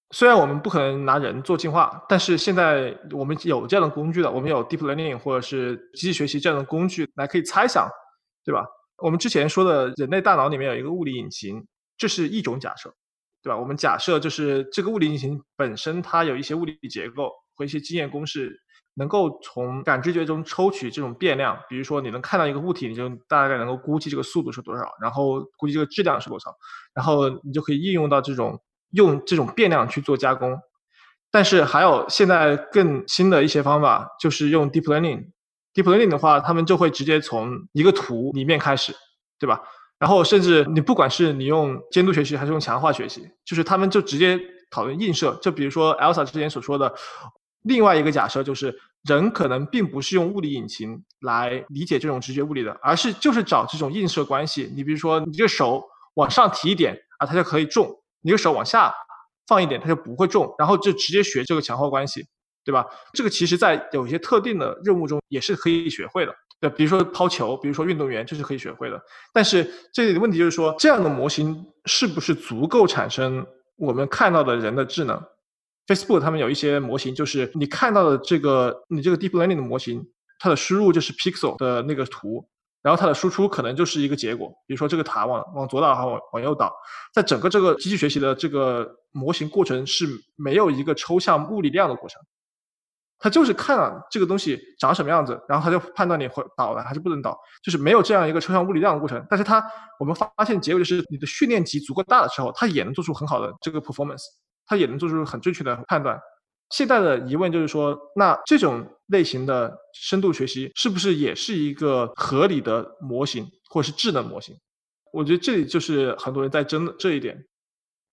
虽然我们不可能拿人做进化，但是现在我们有这样的工具了，我们有 deep learning 或者是机器学习这样的工具来可以猜想，对吧？我们之前说的人类大脑里面有一个物理引擎，这是一种假设，对吧？我们假设就是这个物理引擎本身它有一些物理结构和一些经验公式，能够从感知觉中抽取这种变量，比如说你能看到一个物体，你就大概能够估计这个速度是多少，然后估计这个质量是多少，然后你就可以应用到这种。用这种变量去做加工，但是还有现在更新的一些方法，就是用 deep learning。deep learning 的话，他们就会直接从一个图里面开始，对吧？然后甚至你不管是你用监督学习还是用强化学习，就是他们就直接讨论映射。就比如说 Elsa 之前所说的，另外一个假设就是人可能并不是用物理引擎来理解这种直觉物理的，而是就是找这种映射关系。你比如说你这个手往上提一点啊，它就可以重。你的手往下放一点，它就不会重，然后就直接学这个强化关系，对吧？这个其实在有一些特定的任务中也是可以学会的，对，比如说抛球，比如说运动员，这是可以学会的。但是这里的问题就是说，这样的模型是不是足够产生我们看到的人的智能？Facebook 他们有一些模型，就是你看到的这个你这个 Deep Learning 的模型，它的输入就是 Pixel 的那个图。然后它的输出可能就是一个结果，比如说这个塔往往左倒还往往右倒，在整个这个机器学习的这个模型过程是没有一个抽象物理量的过程，它就是看这个东西长什么样子，然后它就判断你会倒了还是不能倒，就是没有这样一个抽象物理量的过程。但是它我们发现结果就是你的训练集足够大的时候，它也能做出很好的这个 performance，他也能做出很正确的判断。现在的疑问就是说，那这种类型的深度学习是不是也是一个合理的模型，或是智能模型？我觉得这里就是很多人在争的这一点。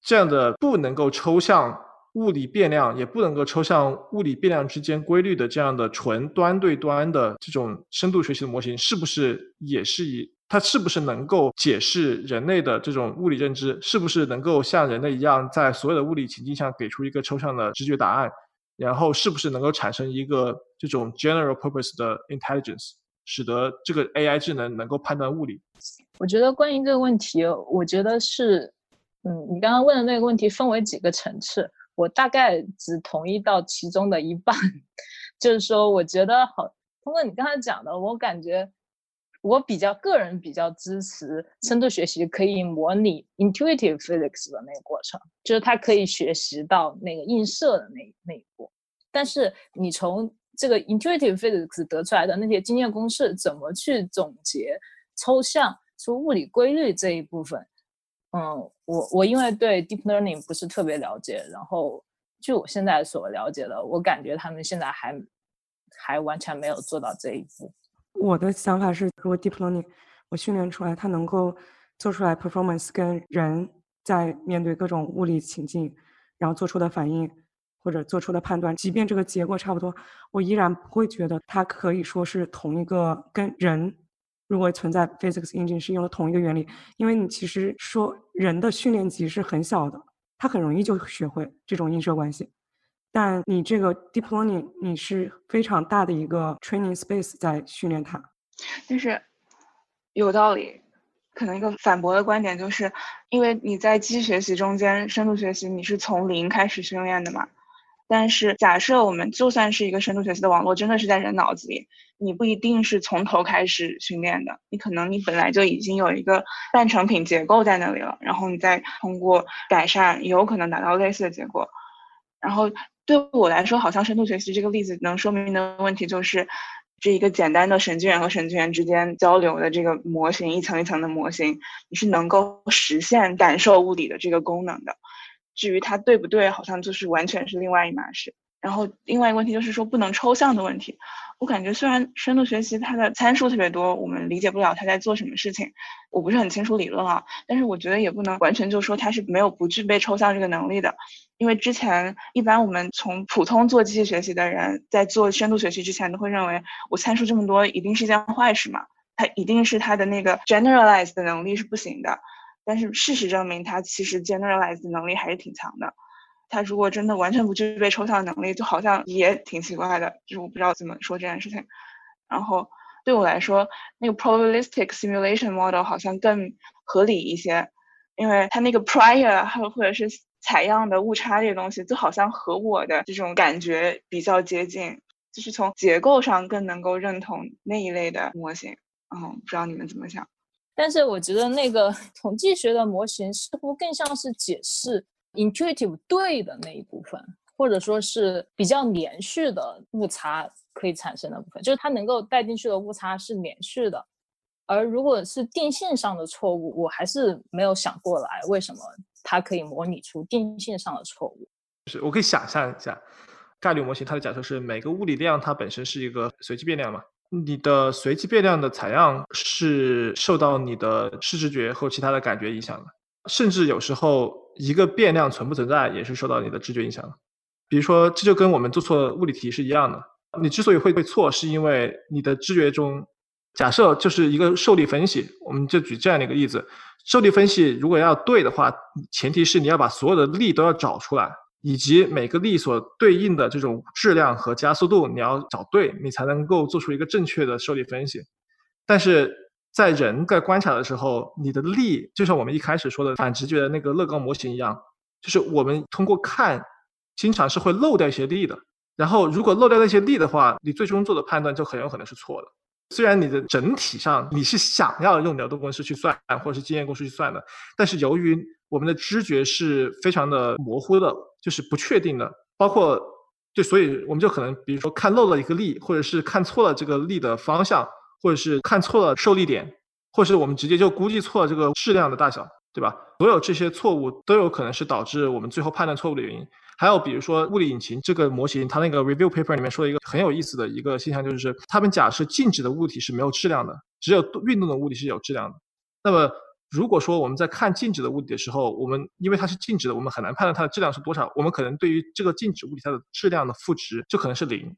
这样的不能够抽象物理变量，也不能够抽象物理变量之间规律的这样的纯端对端的这种深度学习的模型，是不是也是以它是不是能够解释人类的这种物理认知？是不是能够像人类一样，在所有的物理情境下给出一个抽象的直觉答案？然后是不是能够产生一个这种 general purpose 的 intelligence，使得这个 AI 智能能够判断物理？我觉得关于这个问题，我觉得是，嗯，你刚刚问的那个问题分为几个层次，我大概只同意到其中的一半，就是说，我觉得好，通过你刚才讲的，我感觉。我比较个人比较支持深度学习可以模拟 intuitive physics 的那个过程，就是它可以学习到那个映射的那那一步。但是你从这个 intuitive physics 得出来的那些经验公式，怎么去总结抽象出物理规律这一部分？嗯，我我因为对 deep learning 不是特别了解，然后据我现在所了解的，我感觉他们现在还还完全没有做到这一步。我的想法是，如果 deep learning 我训练出来，它能够做出来 performance 跟人在面对各种物理情境，然后做出的反应或者做出的判断，即便这个结果差不多，我依然不会觉得它可以说是同一个跟人如果存在 physics engine 是用了同一个原理，因为你其实说人的训练集是很小的，他很容易就学会这种映射关系。但你这个 deep learning 你是非常大的一个 training space 在训练它，但是有道理。可能一个反驳的观点就是，因为你在机器学习中间，深度学习你是从零开始训练的嘛。但是假设我们就算是一个深度学习的网络，真的是在人脑子里，你不一定是从头开始训练的，你可能你本来就已经有一个半成品结构在那里了，然后你再通过改善，有可能达到类似的结果，然后。对我来说，好像深度学习这个例子能说明的问题就是，这一个简单的神经元和神经元之间交流的这个模型，一层一层的模型，你是能够实现感受物理的这个功能的。至于它对不对，好像就是完全是另外一码事。然后另外一个问题就是说不能抽象的问题。我感觉虽然深度学习它的参数特别多，我们理解不了它在做什么事情，我不是很清楚理论啊。但是我觉得也不能完全就说它是没有不具备抽象这个能力的。因为之前一般我们从普通做机器学习的人在做深度学习之前都会认为我参数这么多一定是一件坏事嘛，它一定是它的那个 generalize 的能力是不行的。但是事实证明，它其实 generalize 能力还是挺强的。它如果真的完全不具备抽象能力，就好像也挺奇怪的，就是我不知道怎么说这件事情。然后对我来说，那个 probabilistic simulation model 好像更合理一些，因为它那个 prior 还有或者是采样的误差这些东西，就好像和我的这种感觉比较接近，就是从结构上更能够认同那一类的模型。嗯，不知道你们怎么想？但是我觉得那个 统计学的模型似乎更像是解释 intuitive 对的那一部分，或者说是比较连续的误差可以产生的部分，就是它能够带进去的误差是连续的。而如果是定性上的错误，我还是没有想过来为什么。它可以模拟出定性上的错误，就是我可以想象一下，概率模型它的假设是每个物理量它本身是一个随机变量嘛，你的随机变量的采样是受到你的视知觉或其他的感觉影响的，甚至有时候一个变量存不存在也是受到你的知觉影响的。比如说，这就跟我们做错物理题是一样的，你之所以会会错，是因为你的知觉中假设就是一个受力分析，我们就举这样的一个例子。受力分析如果要对的话，前提是你要把所有的力都要找出来，以及每个力所对应的这种质量和加速度你要找对，你才能够做出一个正确的受力分析。但是在人在观察的时候，你的力就像我们一开始说的反直觉的那个乐高模型一样，就是我们通过看，经常是会漏掉一些力的。然后如果漏掉那些力的话，你最终做的判断就很有可能是错的。虽然你的整体上你是想要用牛顿公式去算，或者是经验公式去算的，但是由于我们的知觉是非常的模糊的，就是不确定的，包括就所以我们就可能比如说看漏了一个力，或者是看错了这个力的方向，或者是看错了受力点，或是我们直接就估计错了这个质量的大小，对吧？所有这些错误都有可能是导致我们最后判断错误的原因。还有比如说物理引擎这个模型，它那个 review paper 里面说了一个很有意思的一个现象，就是他们假设静止的物体是没有质量的，只有运动的物体是有质量的。那么如果说我们在看静止的物体的时候，我们因为它是静止的，我们很难判断它的质量是多少。我们可能对于这个静止物体它的质量的赋值就可能是零。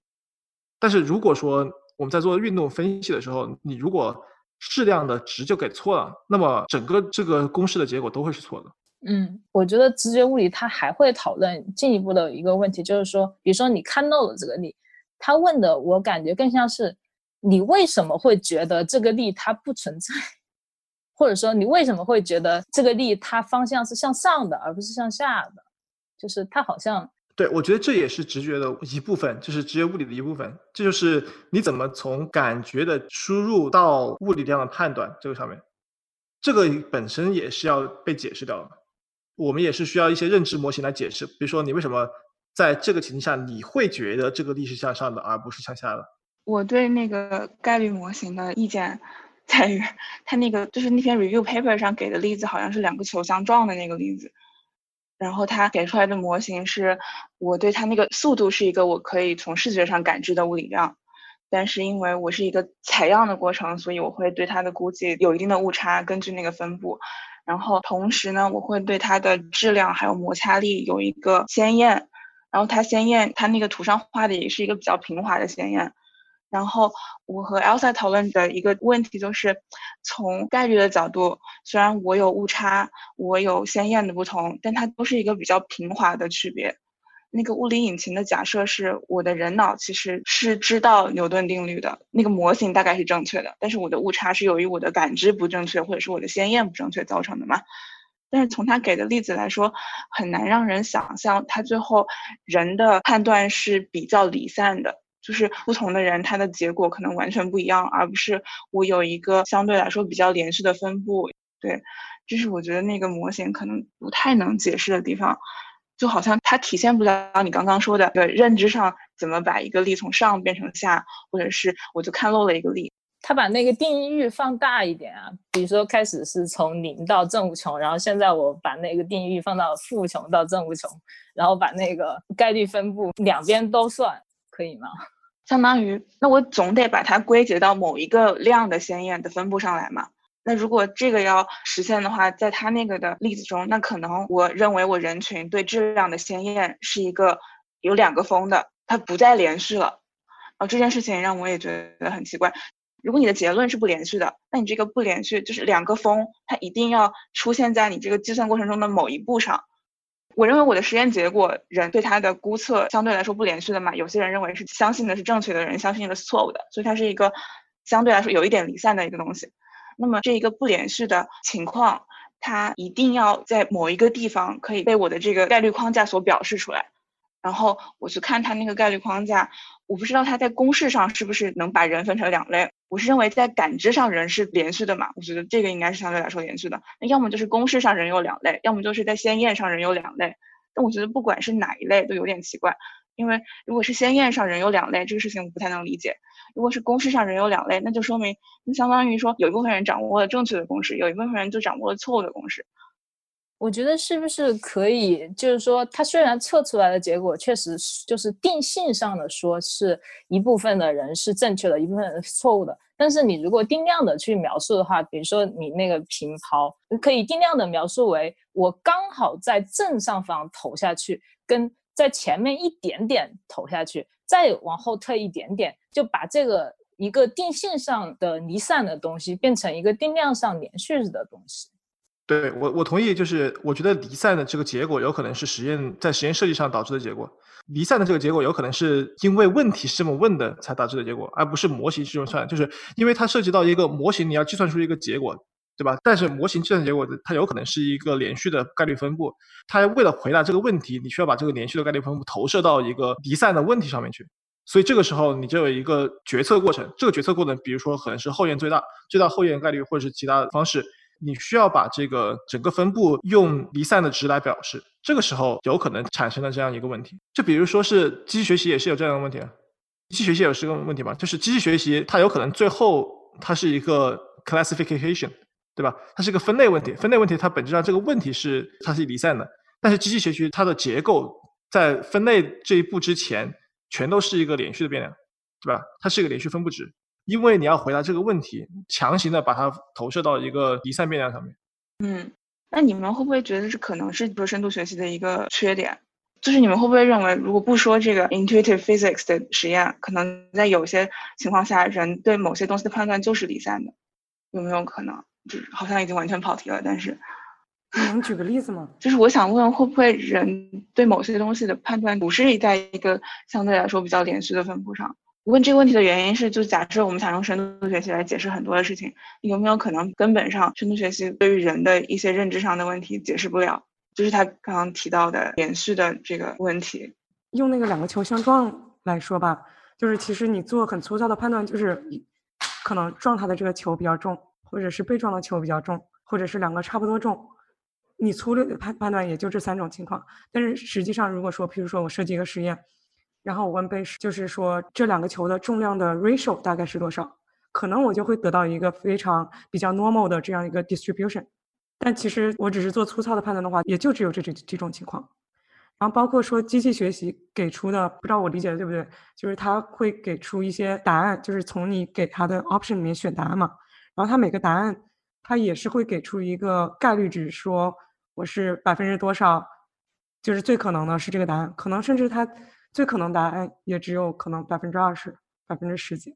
但是如果说我们在做运动分析的时候，你如果质量的值就给错了，那么整个这个公式的结果都会是错的。嗯，我觉得直觉物理它还会讨论进一步的一个问题，就是说，比如说你看漏了这个力，他问的我感觉更像是你为什么会觉得这个力它不存在，或者说你为什么会觉得这个力它方向是向上的而不是向下的，就是它好像对我觉得这也是直觉的一部分，就是直觉物理的一部分，这就是你怎么从感觉的输入到物理量的判断这个上面，这个本身也是要被解释掉的。我们也是需要一些认知模型来解释，比如说你为什么在这个情境下你会觉得这个力是向上的而不是向下的？我对那个概率模型的意见在于，它那个就是那篇 review paper 上给的例子好像是两个球相撞的那个例子，然后它给出来的模型是我对它那个速度是一个我可以从视觉上感知的物理量，但是因为我是一个采样的过程，所以我会对它的估计有一定的误差，根据那个分布。然后同时呢，我会对它的质量还有摩擦力有一个先验，然后它先验它那个图上画的也是一个比较平滑的先验。然后我和 Elsa 讨论的一个问题就是，从概率的角度，虽然我有误差，我有鲜艳的不同，但它都是一个比较平滑的区别。那个物理引擎的假设是，我的人脑其实是知道牛顿定律的，那个模型大概是正确的，但是我的误差是由于我的感知不正确，或者是我的鲜艳不正确造成的嘛。但是从他给的例子来说，很难让人想象他最后人的判断是比较离散的。就是不同的人，他的结果可能完全不一样，而不是我有一个相对来说比较连续的分布。对，这是我觉得那个模型可能不太能解释的地方，就好像它体现不了你刚刚说的对认知上怎么把一个力从上变成下，或者是我就看漏了一个力。他把那个定义域放大一点啊，比如说开始是从零到正无穷，然后现在我把那个定义域放到负无穷到正无穷，然后把那个概率分布两边都算，可以吗？相当于，那我总得把它归结到某一个量的鲜艳的分布上来嘛。那如果这个要实现的话，在他那个的例子中，那可能我认为我人群对质量的鲜艳是一个有两个峰的，它不再连续了。啊这件事情让我也觉得很奇怪。如果你的结论是不连续的，那你这个不连续就是两个峰，它一定要出现在你这个计算过程中的某一步上。我认为我的实验结果，人对它的估测相对来说不连续的嘛。有些人认为是相信的是正确的，人相信的是错误的，所以它是一个相对来说有一点离散的一个东西。那么这一个不连续的情况，它一定要在某一个地方可以被我的这个概率框架所表示出来。然后我去看它那个概率框架，我不知道它在公式上是不是能把人分成两类。我是认为在感知上人是连续的嘛，我觉得这个应该是相对来说连续的。那要么就是公式上人有两类，要么就是在先验上人有两类。但我觉得不管是哪一类都有点奇怪，因为如果是先验上人有两类，这个事情我不太能理解。如果是公式上人有两类，那就说明那相当于说有一部分人掌握了正确的公式，有一部分人就掌握了错误的公式。我觉得是不是可以，就是说，它虽然测出来的结果确实就是定性上的说是一部分的人是正确的，一部分人是错误的，但是你如果定量的去描述的话，比如说你那个平抛，可以定量的描述为我刚好在正上方投下去，跟在前面一点点投下去，再往后退一点点，就把这个一个定性上的离散的东西变成一个定量上连续的东西。对我，我同意，就是我觉得离散的这个结果有可能是实验在实验设计上导致的结果。离散的这个结果有可能是因为问题是这么问的才导致的结果，而不是模型是这么算。就是因为它涉及到一个模型，你要计算出一个结果，对吧？但是模型计算结果它有可能是一个连续的概率分布。它为了回答这个问题，你需要把这个连续的概率分布投射到一个离散的问题上面去。所以这个时候你就有一个决策过程。这个决策过程，比如说可能是后验最大、最大后验概率，或者是其他的方式。你需要把这个整个分布用离散的值来表示，这个时候有可能产生了这样一个问题。就比如说是机器学习也是有这样的问题啊，机器学习也是个问题吗？就是机器学习它有可能最后它是一个 classification，对吧？它是一个分类问题，分类问题它本质上这个问题是它是离散的，但是机器学习它的结构在分类这一步之前全都是一个连续的变量，对吧？它是一个连续分布值。因为你要回答这个问题，强行的把它投射到一个离散变量上面。嗯，那你们会不会觉得这可能是说深度学习的一个缺点？就是你们会不会认为，如果不说这个 intuitive physics 的实验，可能在有些情况下，人对某些东西的判断就是离散的？有没有可能？就是好像已经完全跑题了，但是，你能举个例子吗？就是我想问，会不会人对某些东西的判断不是在一个相对来说比较连续的分布上？问这个问题的原因是，就假设我们想用深度学习来解释很多的事情，有没有可能根本上深度学习对于人的一些认知上的问题解释不了？就是他刚刚提到的连续的这个问题。用那个两个球相撞来说吧，就是其实你做很粗糙的判断，就是可能撞它的这个球比较重，或者是被撞的球比较重，或者是两个差不多重。你粗略的判判断也就这三种情况。但是实际上，如果说，譬如说我设计一个实验。然后我问贝氏，就是说这两个球的重量的 ratio 大概是多少？可能我就会得到一个非常比较 normal 的这样一个 distribution。但其实我只是做粗糙的判断的话，也就只有这这几种情况。然后包括说机器学习给出的，不知道我理解的对不对？就是它会给出一些答案，就是从你给它的 option 里面选答案嘛。然后它每个答案，它也是会给出一个概率值，说我是百分之多少，就是最可能的是这个答案，可能甚至它最可能答案也只有可能百分之二十、百分之十几。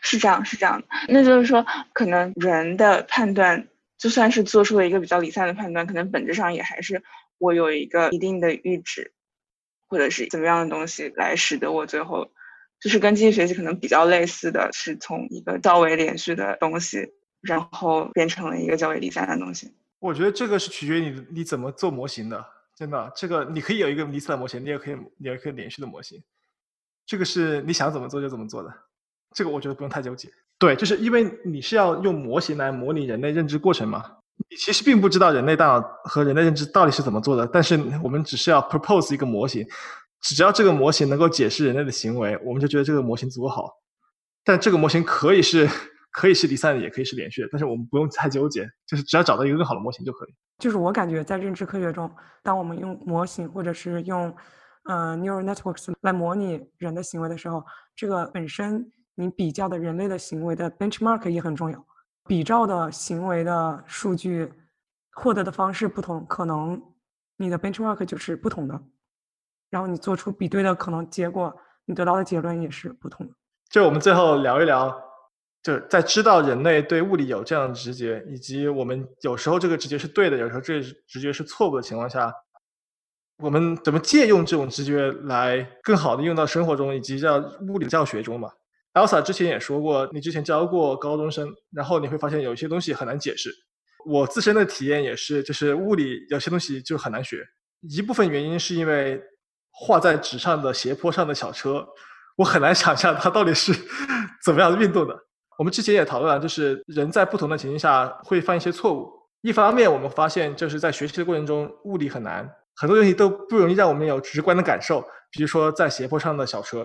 是这样，是这样的。那就是说，可能人的判断，就算是做出了一个比较离散的判断，可能本质上也还是。我有一个一定的阈值，或者是怎么样的东西来使得我最后，就是跟机器学习可能比较类似的是从一个较为连续的东西，然后变成了一个较为离散的东西。我觉得这个是取决于你你怎么做模型的，真的，这个你可以有一个离散的模型，你也可以你也可以连续的模型，这个是你想怎么做就怎么做的，这个我觉得不用太纠结。对，就是因为你是要用模型来模拟人类认知过程嘛。你其实并不知道人类大脑和人类认知到底是怎么做的，但是我们只是要 propose 一个模型，只要这个模型能够解释人类的行为，我们就觉得这个模型足够好。但这个模型可以是可以是离散的，也可以是连续的，但是我们不用太纠结，就是只要找到一个更好的模型就可以。就是我感觉在认知科学中，当我们用模型或者是用呃 neural networks 来模拟人的行为的时候，这个本身你比较的人类的行为的 benchmark 也很重要。比照的行为的数据获得的方式不同，可能你的 benchmark 就是不同的，然后你做出比对的可能结果，你得到的结论也是不同的。就我们最后聊一聊，就在知道人类对物理有这样的直觉，以及我们有时候这个直觉是对的，有时候这直觉是错误的情况下，我们怎么借用这种直觉来更好的用到生活中，以及在物理教学中嘛？Elsa 之前也说过，你之前教过高中生，然后你会发现有些东西很难解释。我自身的体验也是，就是物理有些东西就很难学。一部分原因是因为画在纸上的斜坡上的小车，我很难想象它到底是 怎么样运动的。我们之前也讨论了，就是人在不同的情境下会犯一些错误。一方面，我们发现就是在学习的过程中，物理很难，很多东西都不容易让我们有直观的感受，比如说在斜坡上的小车。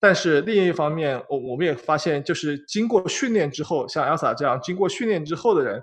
但是另一方面，我我们也发现，就是经过训练之后，像 Elsa 这样经过训练之后的人，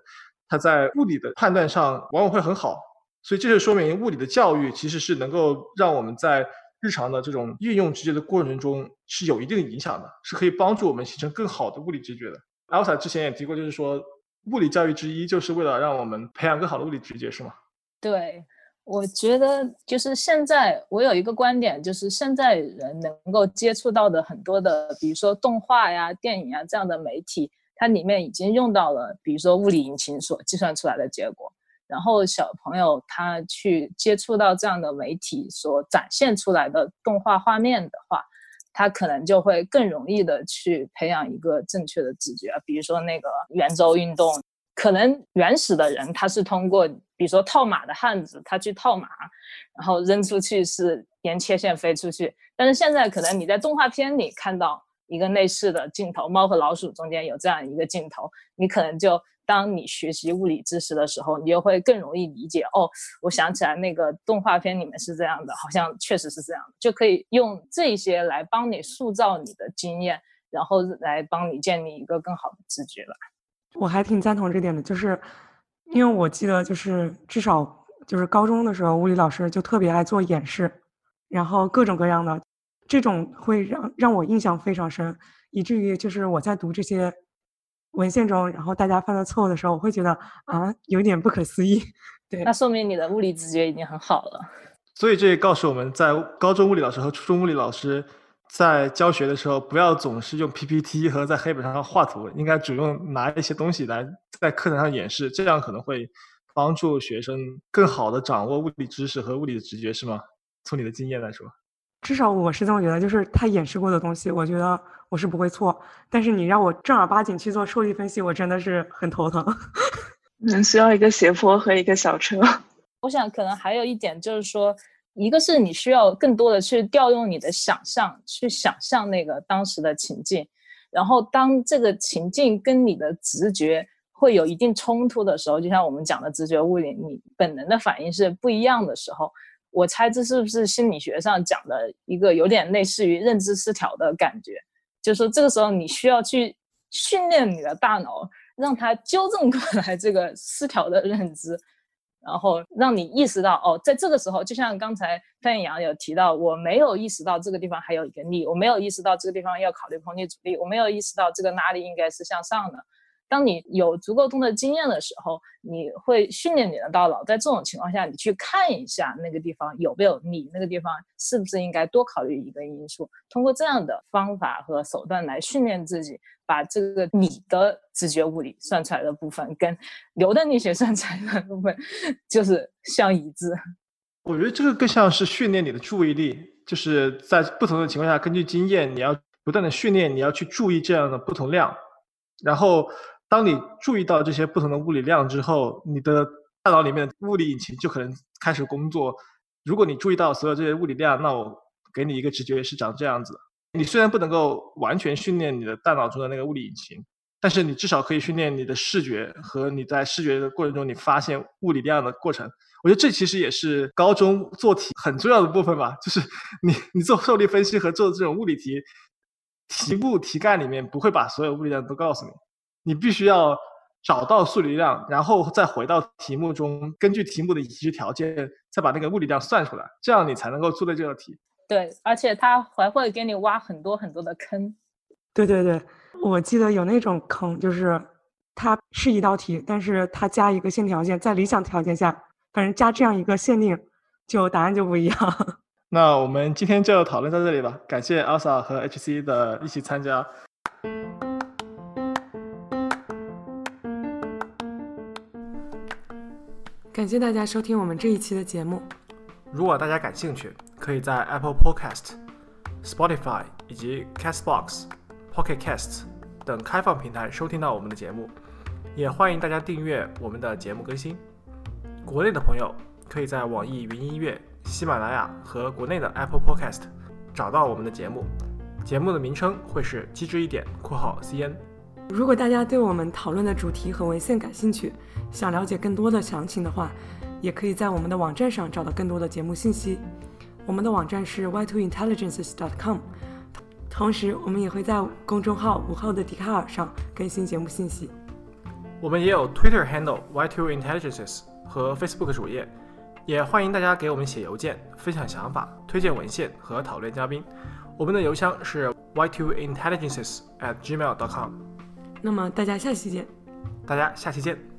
他在物理的判断上往往会很好。所以这就说明物理的教育其实是能够让我们在日常的这种运用直觉的过程中是有一定影响的，是可以帮助我们形成更好的物理直觉的。Elsa 之前也提过，就是说物理教育之一就是为了让我们培养更好的物理直觉，是吗？对。我觉得就是现在，我有一个观点，就是现在人能够接触到的很多的，比如说动画呀、电影啊这样的媒体，它里面已经用到了，比如说物理引擎所计算出来的结果。然后小朋友他去接触到这样的媒体所展现出来的动画画面的话，他可能就会更容易的去培养一个正确的直觉。比如说那个圆周运动。可能原始的人他是通过，比如说套马的汉子，他去套马，然后扔出去是沿切线飞出去。但是现在可能你在动画片里看到一个类似的镜头，猫和老鼠中间有这样一个镜头，你可能就当你学习物理知识的时候，你就会更容易理解。哦，我想起来那个动画片里面是这样的，好像确实是这样，就可以用这些来帮你塑造你的经验，然后来帮你建立一个更好的直觉了。我还挺赞同这点的，就是因为我记得，就是至少就是高中的时候，物理老师就特别爱做演示，然后各种各样的，这种会让让我印象非常深，以至于就是我在读这些文献中，然后大家犯的错误的时候，我会觉得啊，有点不可思议。对，那说明你的物理直觉已经很好了。所以这也告诉我们在高中物理老师和初中物理老师。在教学的时候，不要总是用 PPT 和在黑板上画图，应该主动拿一些东西来在课堂上演示，这样可能会帮助学生更好的掌握物理知识和物理的直觉，是吗？从你的经验来说，至少我是这么觉得，就是他演示过的东西，我觉得我是不会错。但是你让我正儿八经去做数据分析，我真的是很头疼。嗯，需要一个斜坡和一个小车。我想可能还有一点就是说。一个是你需要更多的去调用你的想象，去想象那个当时的情境，然后当这个情境跟你的直觉会有一定冲突的时候，就像我们讲的直觉物理，你本能的反应是不一样的时候，我猜这是不是心理学上讲的一个有点类似于认知失调的感觉？就是说这个时候你需要去训练你的大脑，让他纠正过来这个失调的认知。然后让你意识到，哦，在这个时候，就像刚才范阳有提到，我没有意识到这个地方还有一个力，我没有意识到这个地方要考虑空气阻力，我没有意识到这个拉力应该是向上的。当你有足够多的经验的时候，你会训练你的大脑，在这种情况下，你去看一下那个地方有没有你，那个地方是不是应该多考虑一个因素。通过这样的方法和手段来训练自己，把这个你的直觉物理算出来的部分跟牛的力学算出来的部分就是相一致。我觉得这个更像是训练你的注意力，就是在不同的情况下，根据经验，你要不断的训练，你要去注意这样的不同量，然后。当你注意到这些不同的物理量之后，你的大脑里面的物理引擎就可能开始工作。如果你注意到所有这些物理量，那我给你一个直觉是长这样子。你虽然不能够完全训练你的大脑中的那个物理引擎，但是你至少可以训练你的视觉和你在视觉的过程中你发现物理量的过程。我觉得这其实也是高中做题很重要的部分吧，就是你你做受力分析和做这种物理题，题目题干里面不会把所有物理量都告诉你。你必须要找到数理量，然后再回到题目中，根据题目的已知条件，再把那个物理量算出来，这样你才能够做对这道题。对，而且他还会给你挖很多很多的坑。对对对，我记得有那种坑，就是它是一道题，但是它加一个限条件，在理想条件下，反正加这样一个限定，就答案就不一样。那我们今天就讨论到这里吧，感谢 Elsa 和 HC 的一起参加。感谢大家收听我们这一期的节目。如果大家感兴趣，可以在 Apple Podcast、Spotify 以及 Castbox、Pocket Casts 等开放平台收听到我们的节目。也欢迎大家订阅我们的节目更新。国内的朋友可以在网易云音乐、喜马拉雅和国内的 Apple Podcast 找到我们的节目。节目的名称会是“机智一点（括号 CN）”。如果大家对我们讨论的主题和文献感兴趣，想了解更多的详情的话，也可以在我们的网站上找到更多的节目信息。我们的网站是 y2intelligences.com，同时我们也会在公众号“午后的笛卡尔”上更新节目信息。我们也有 Twitter handle y2intelligences 和 Facebook 主页，也欢迎大家给我们写邮件，分享想法、推荐文献和讨论嘉宾。我们的邮箱是 y2intelligences@gmail.com。那么大家下期见。大家下期见。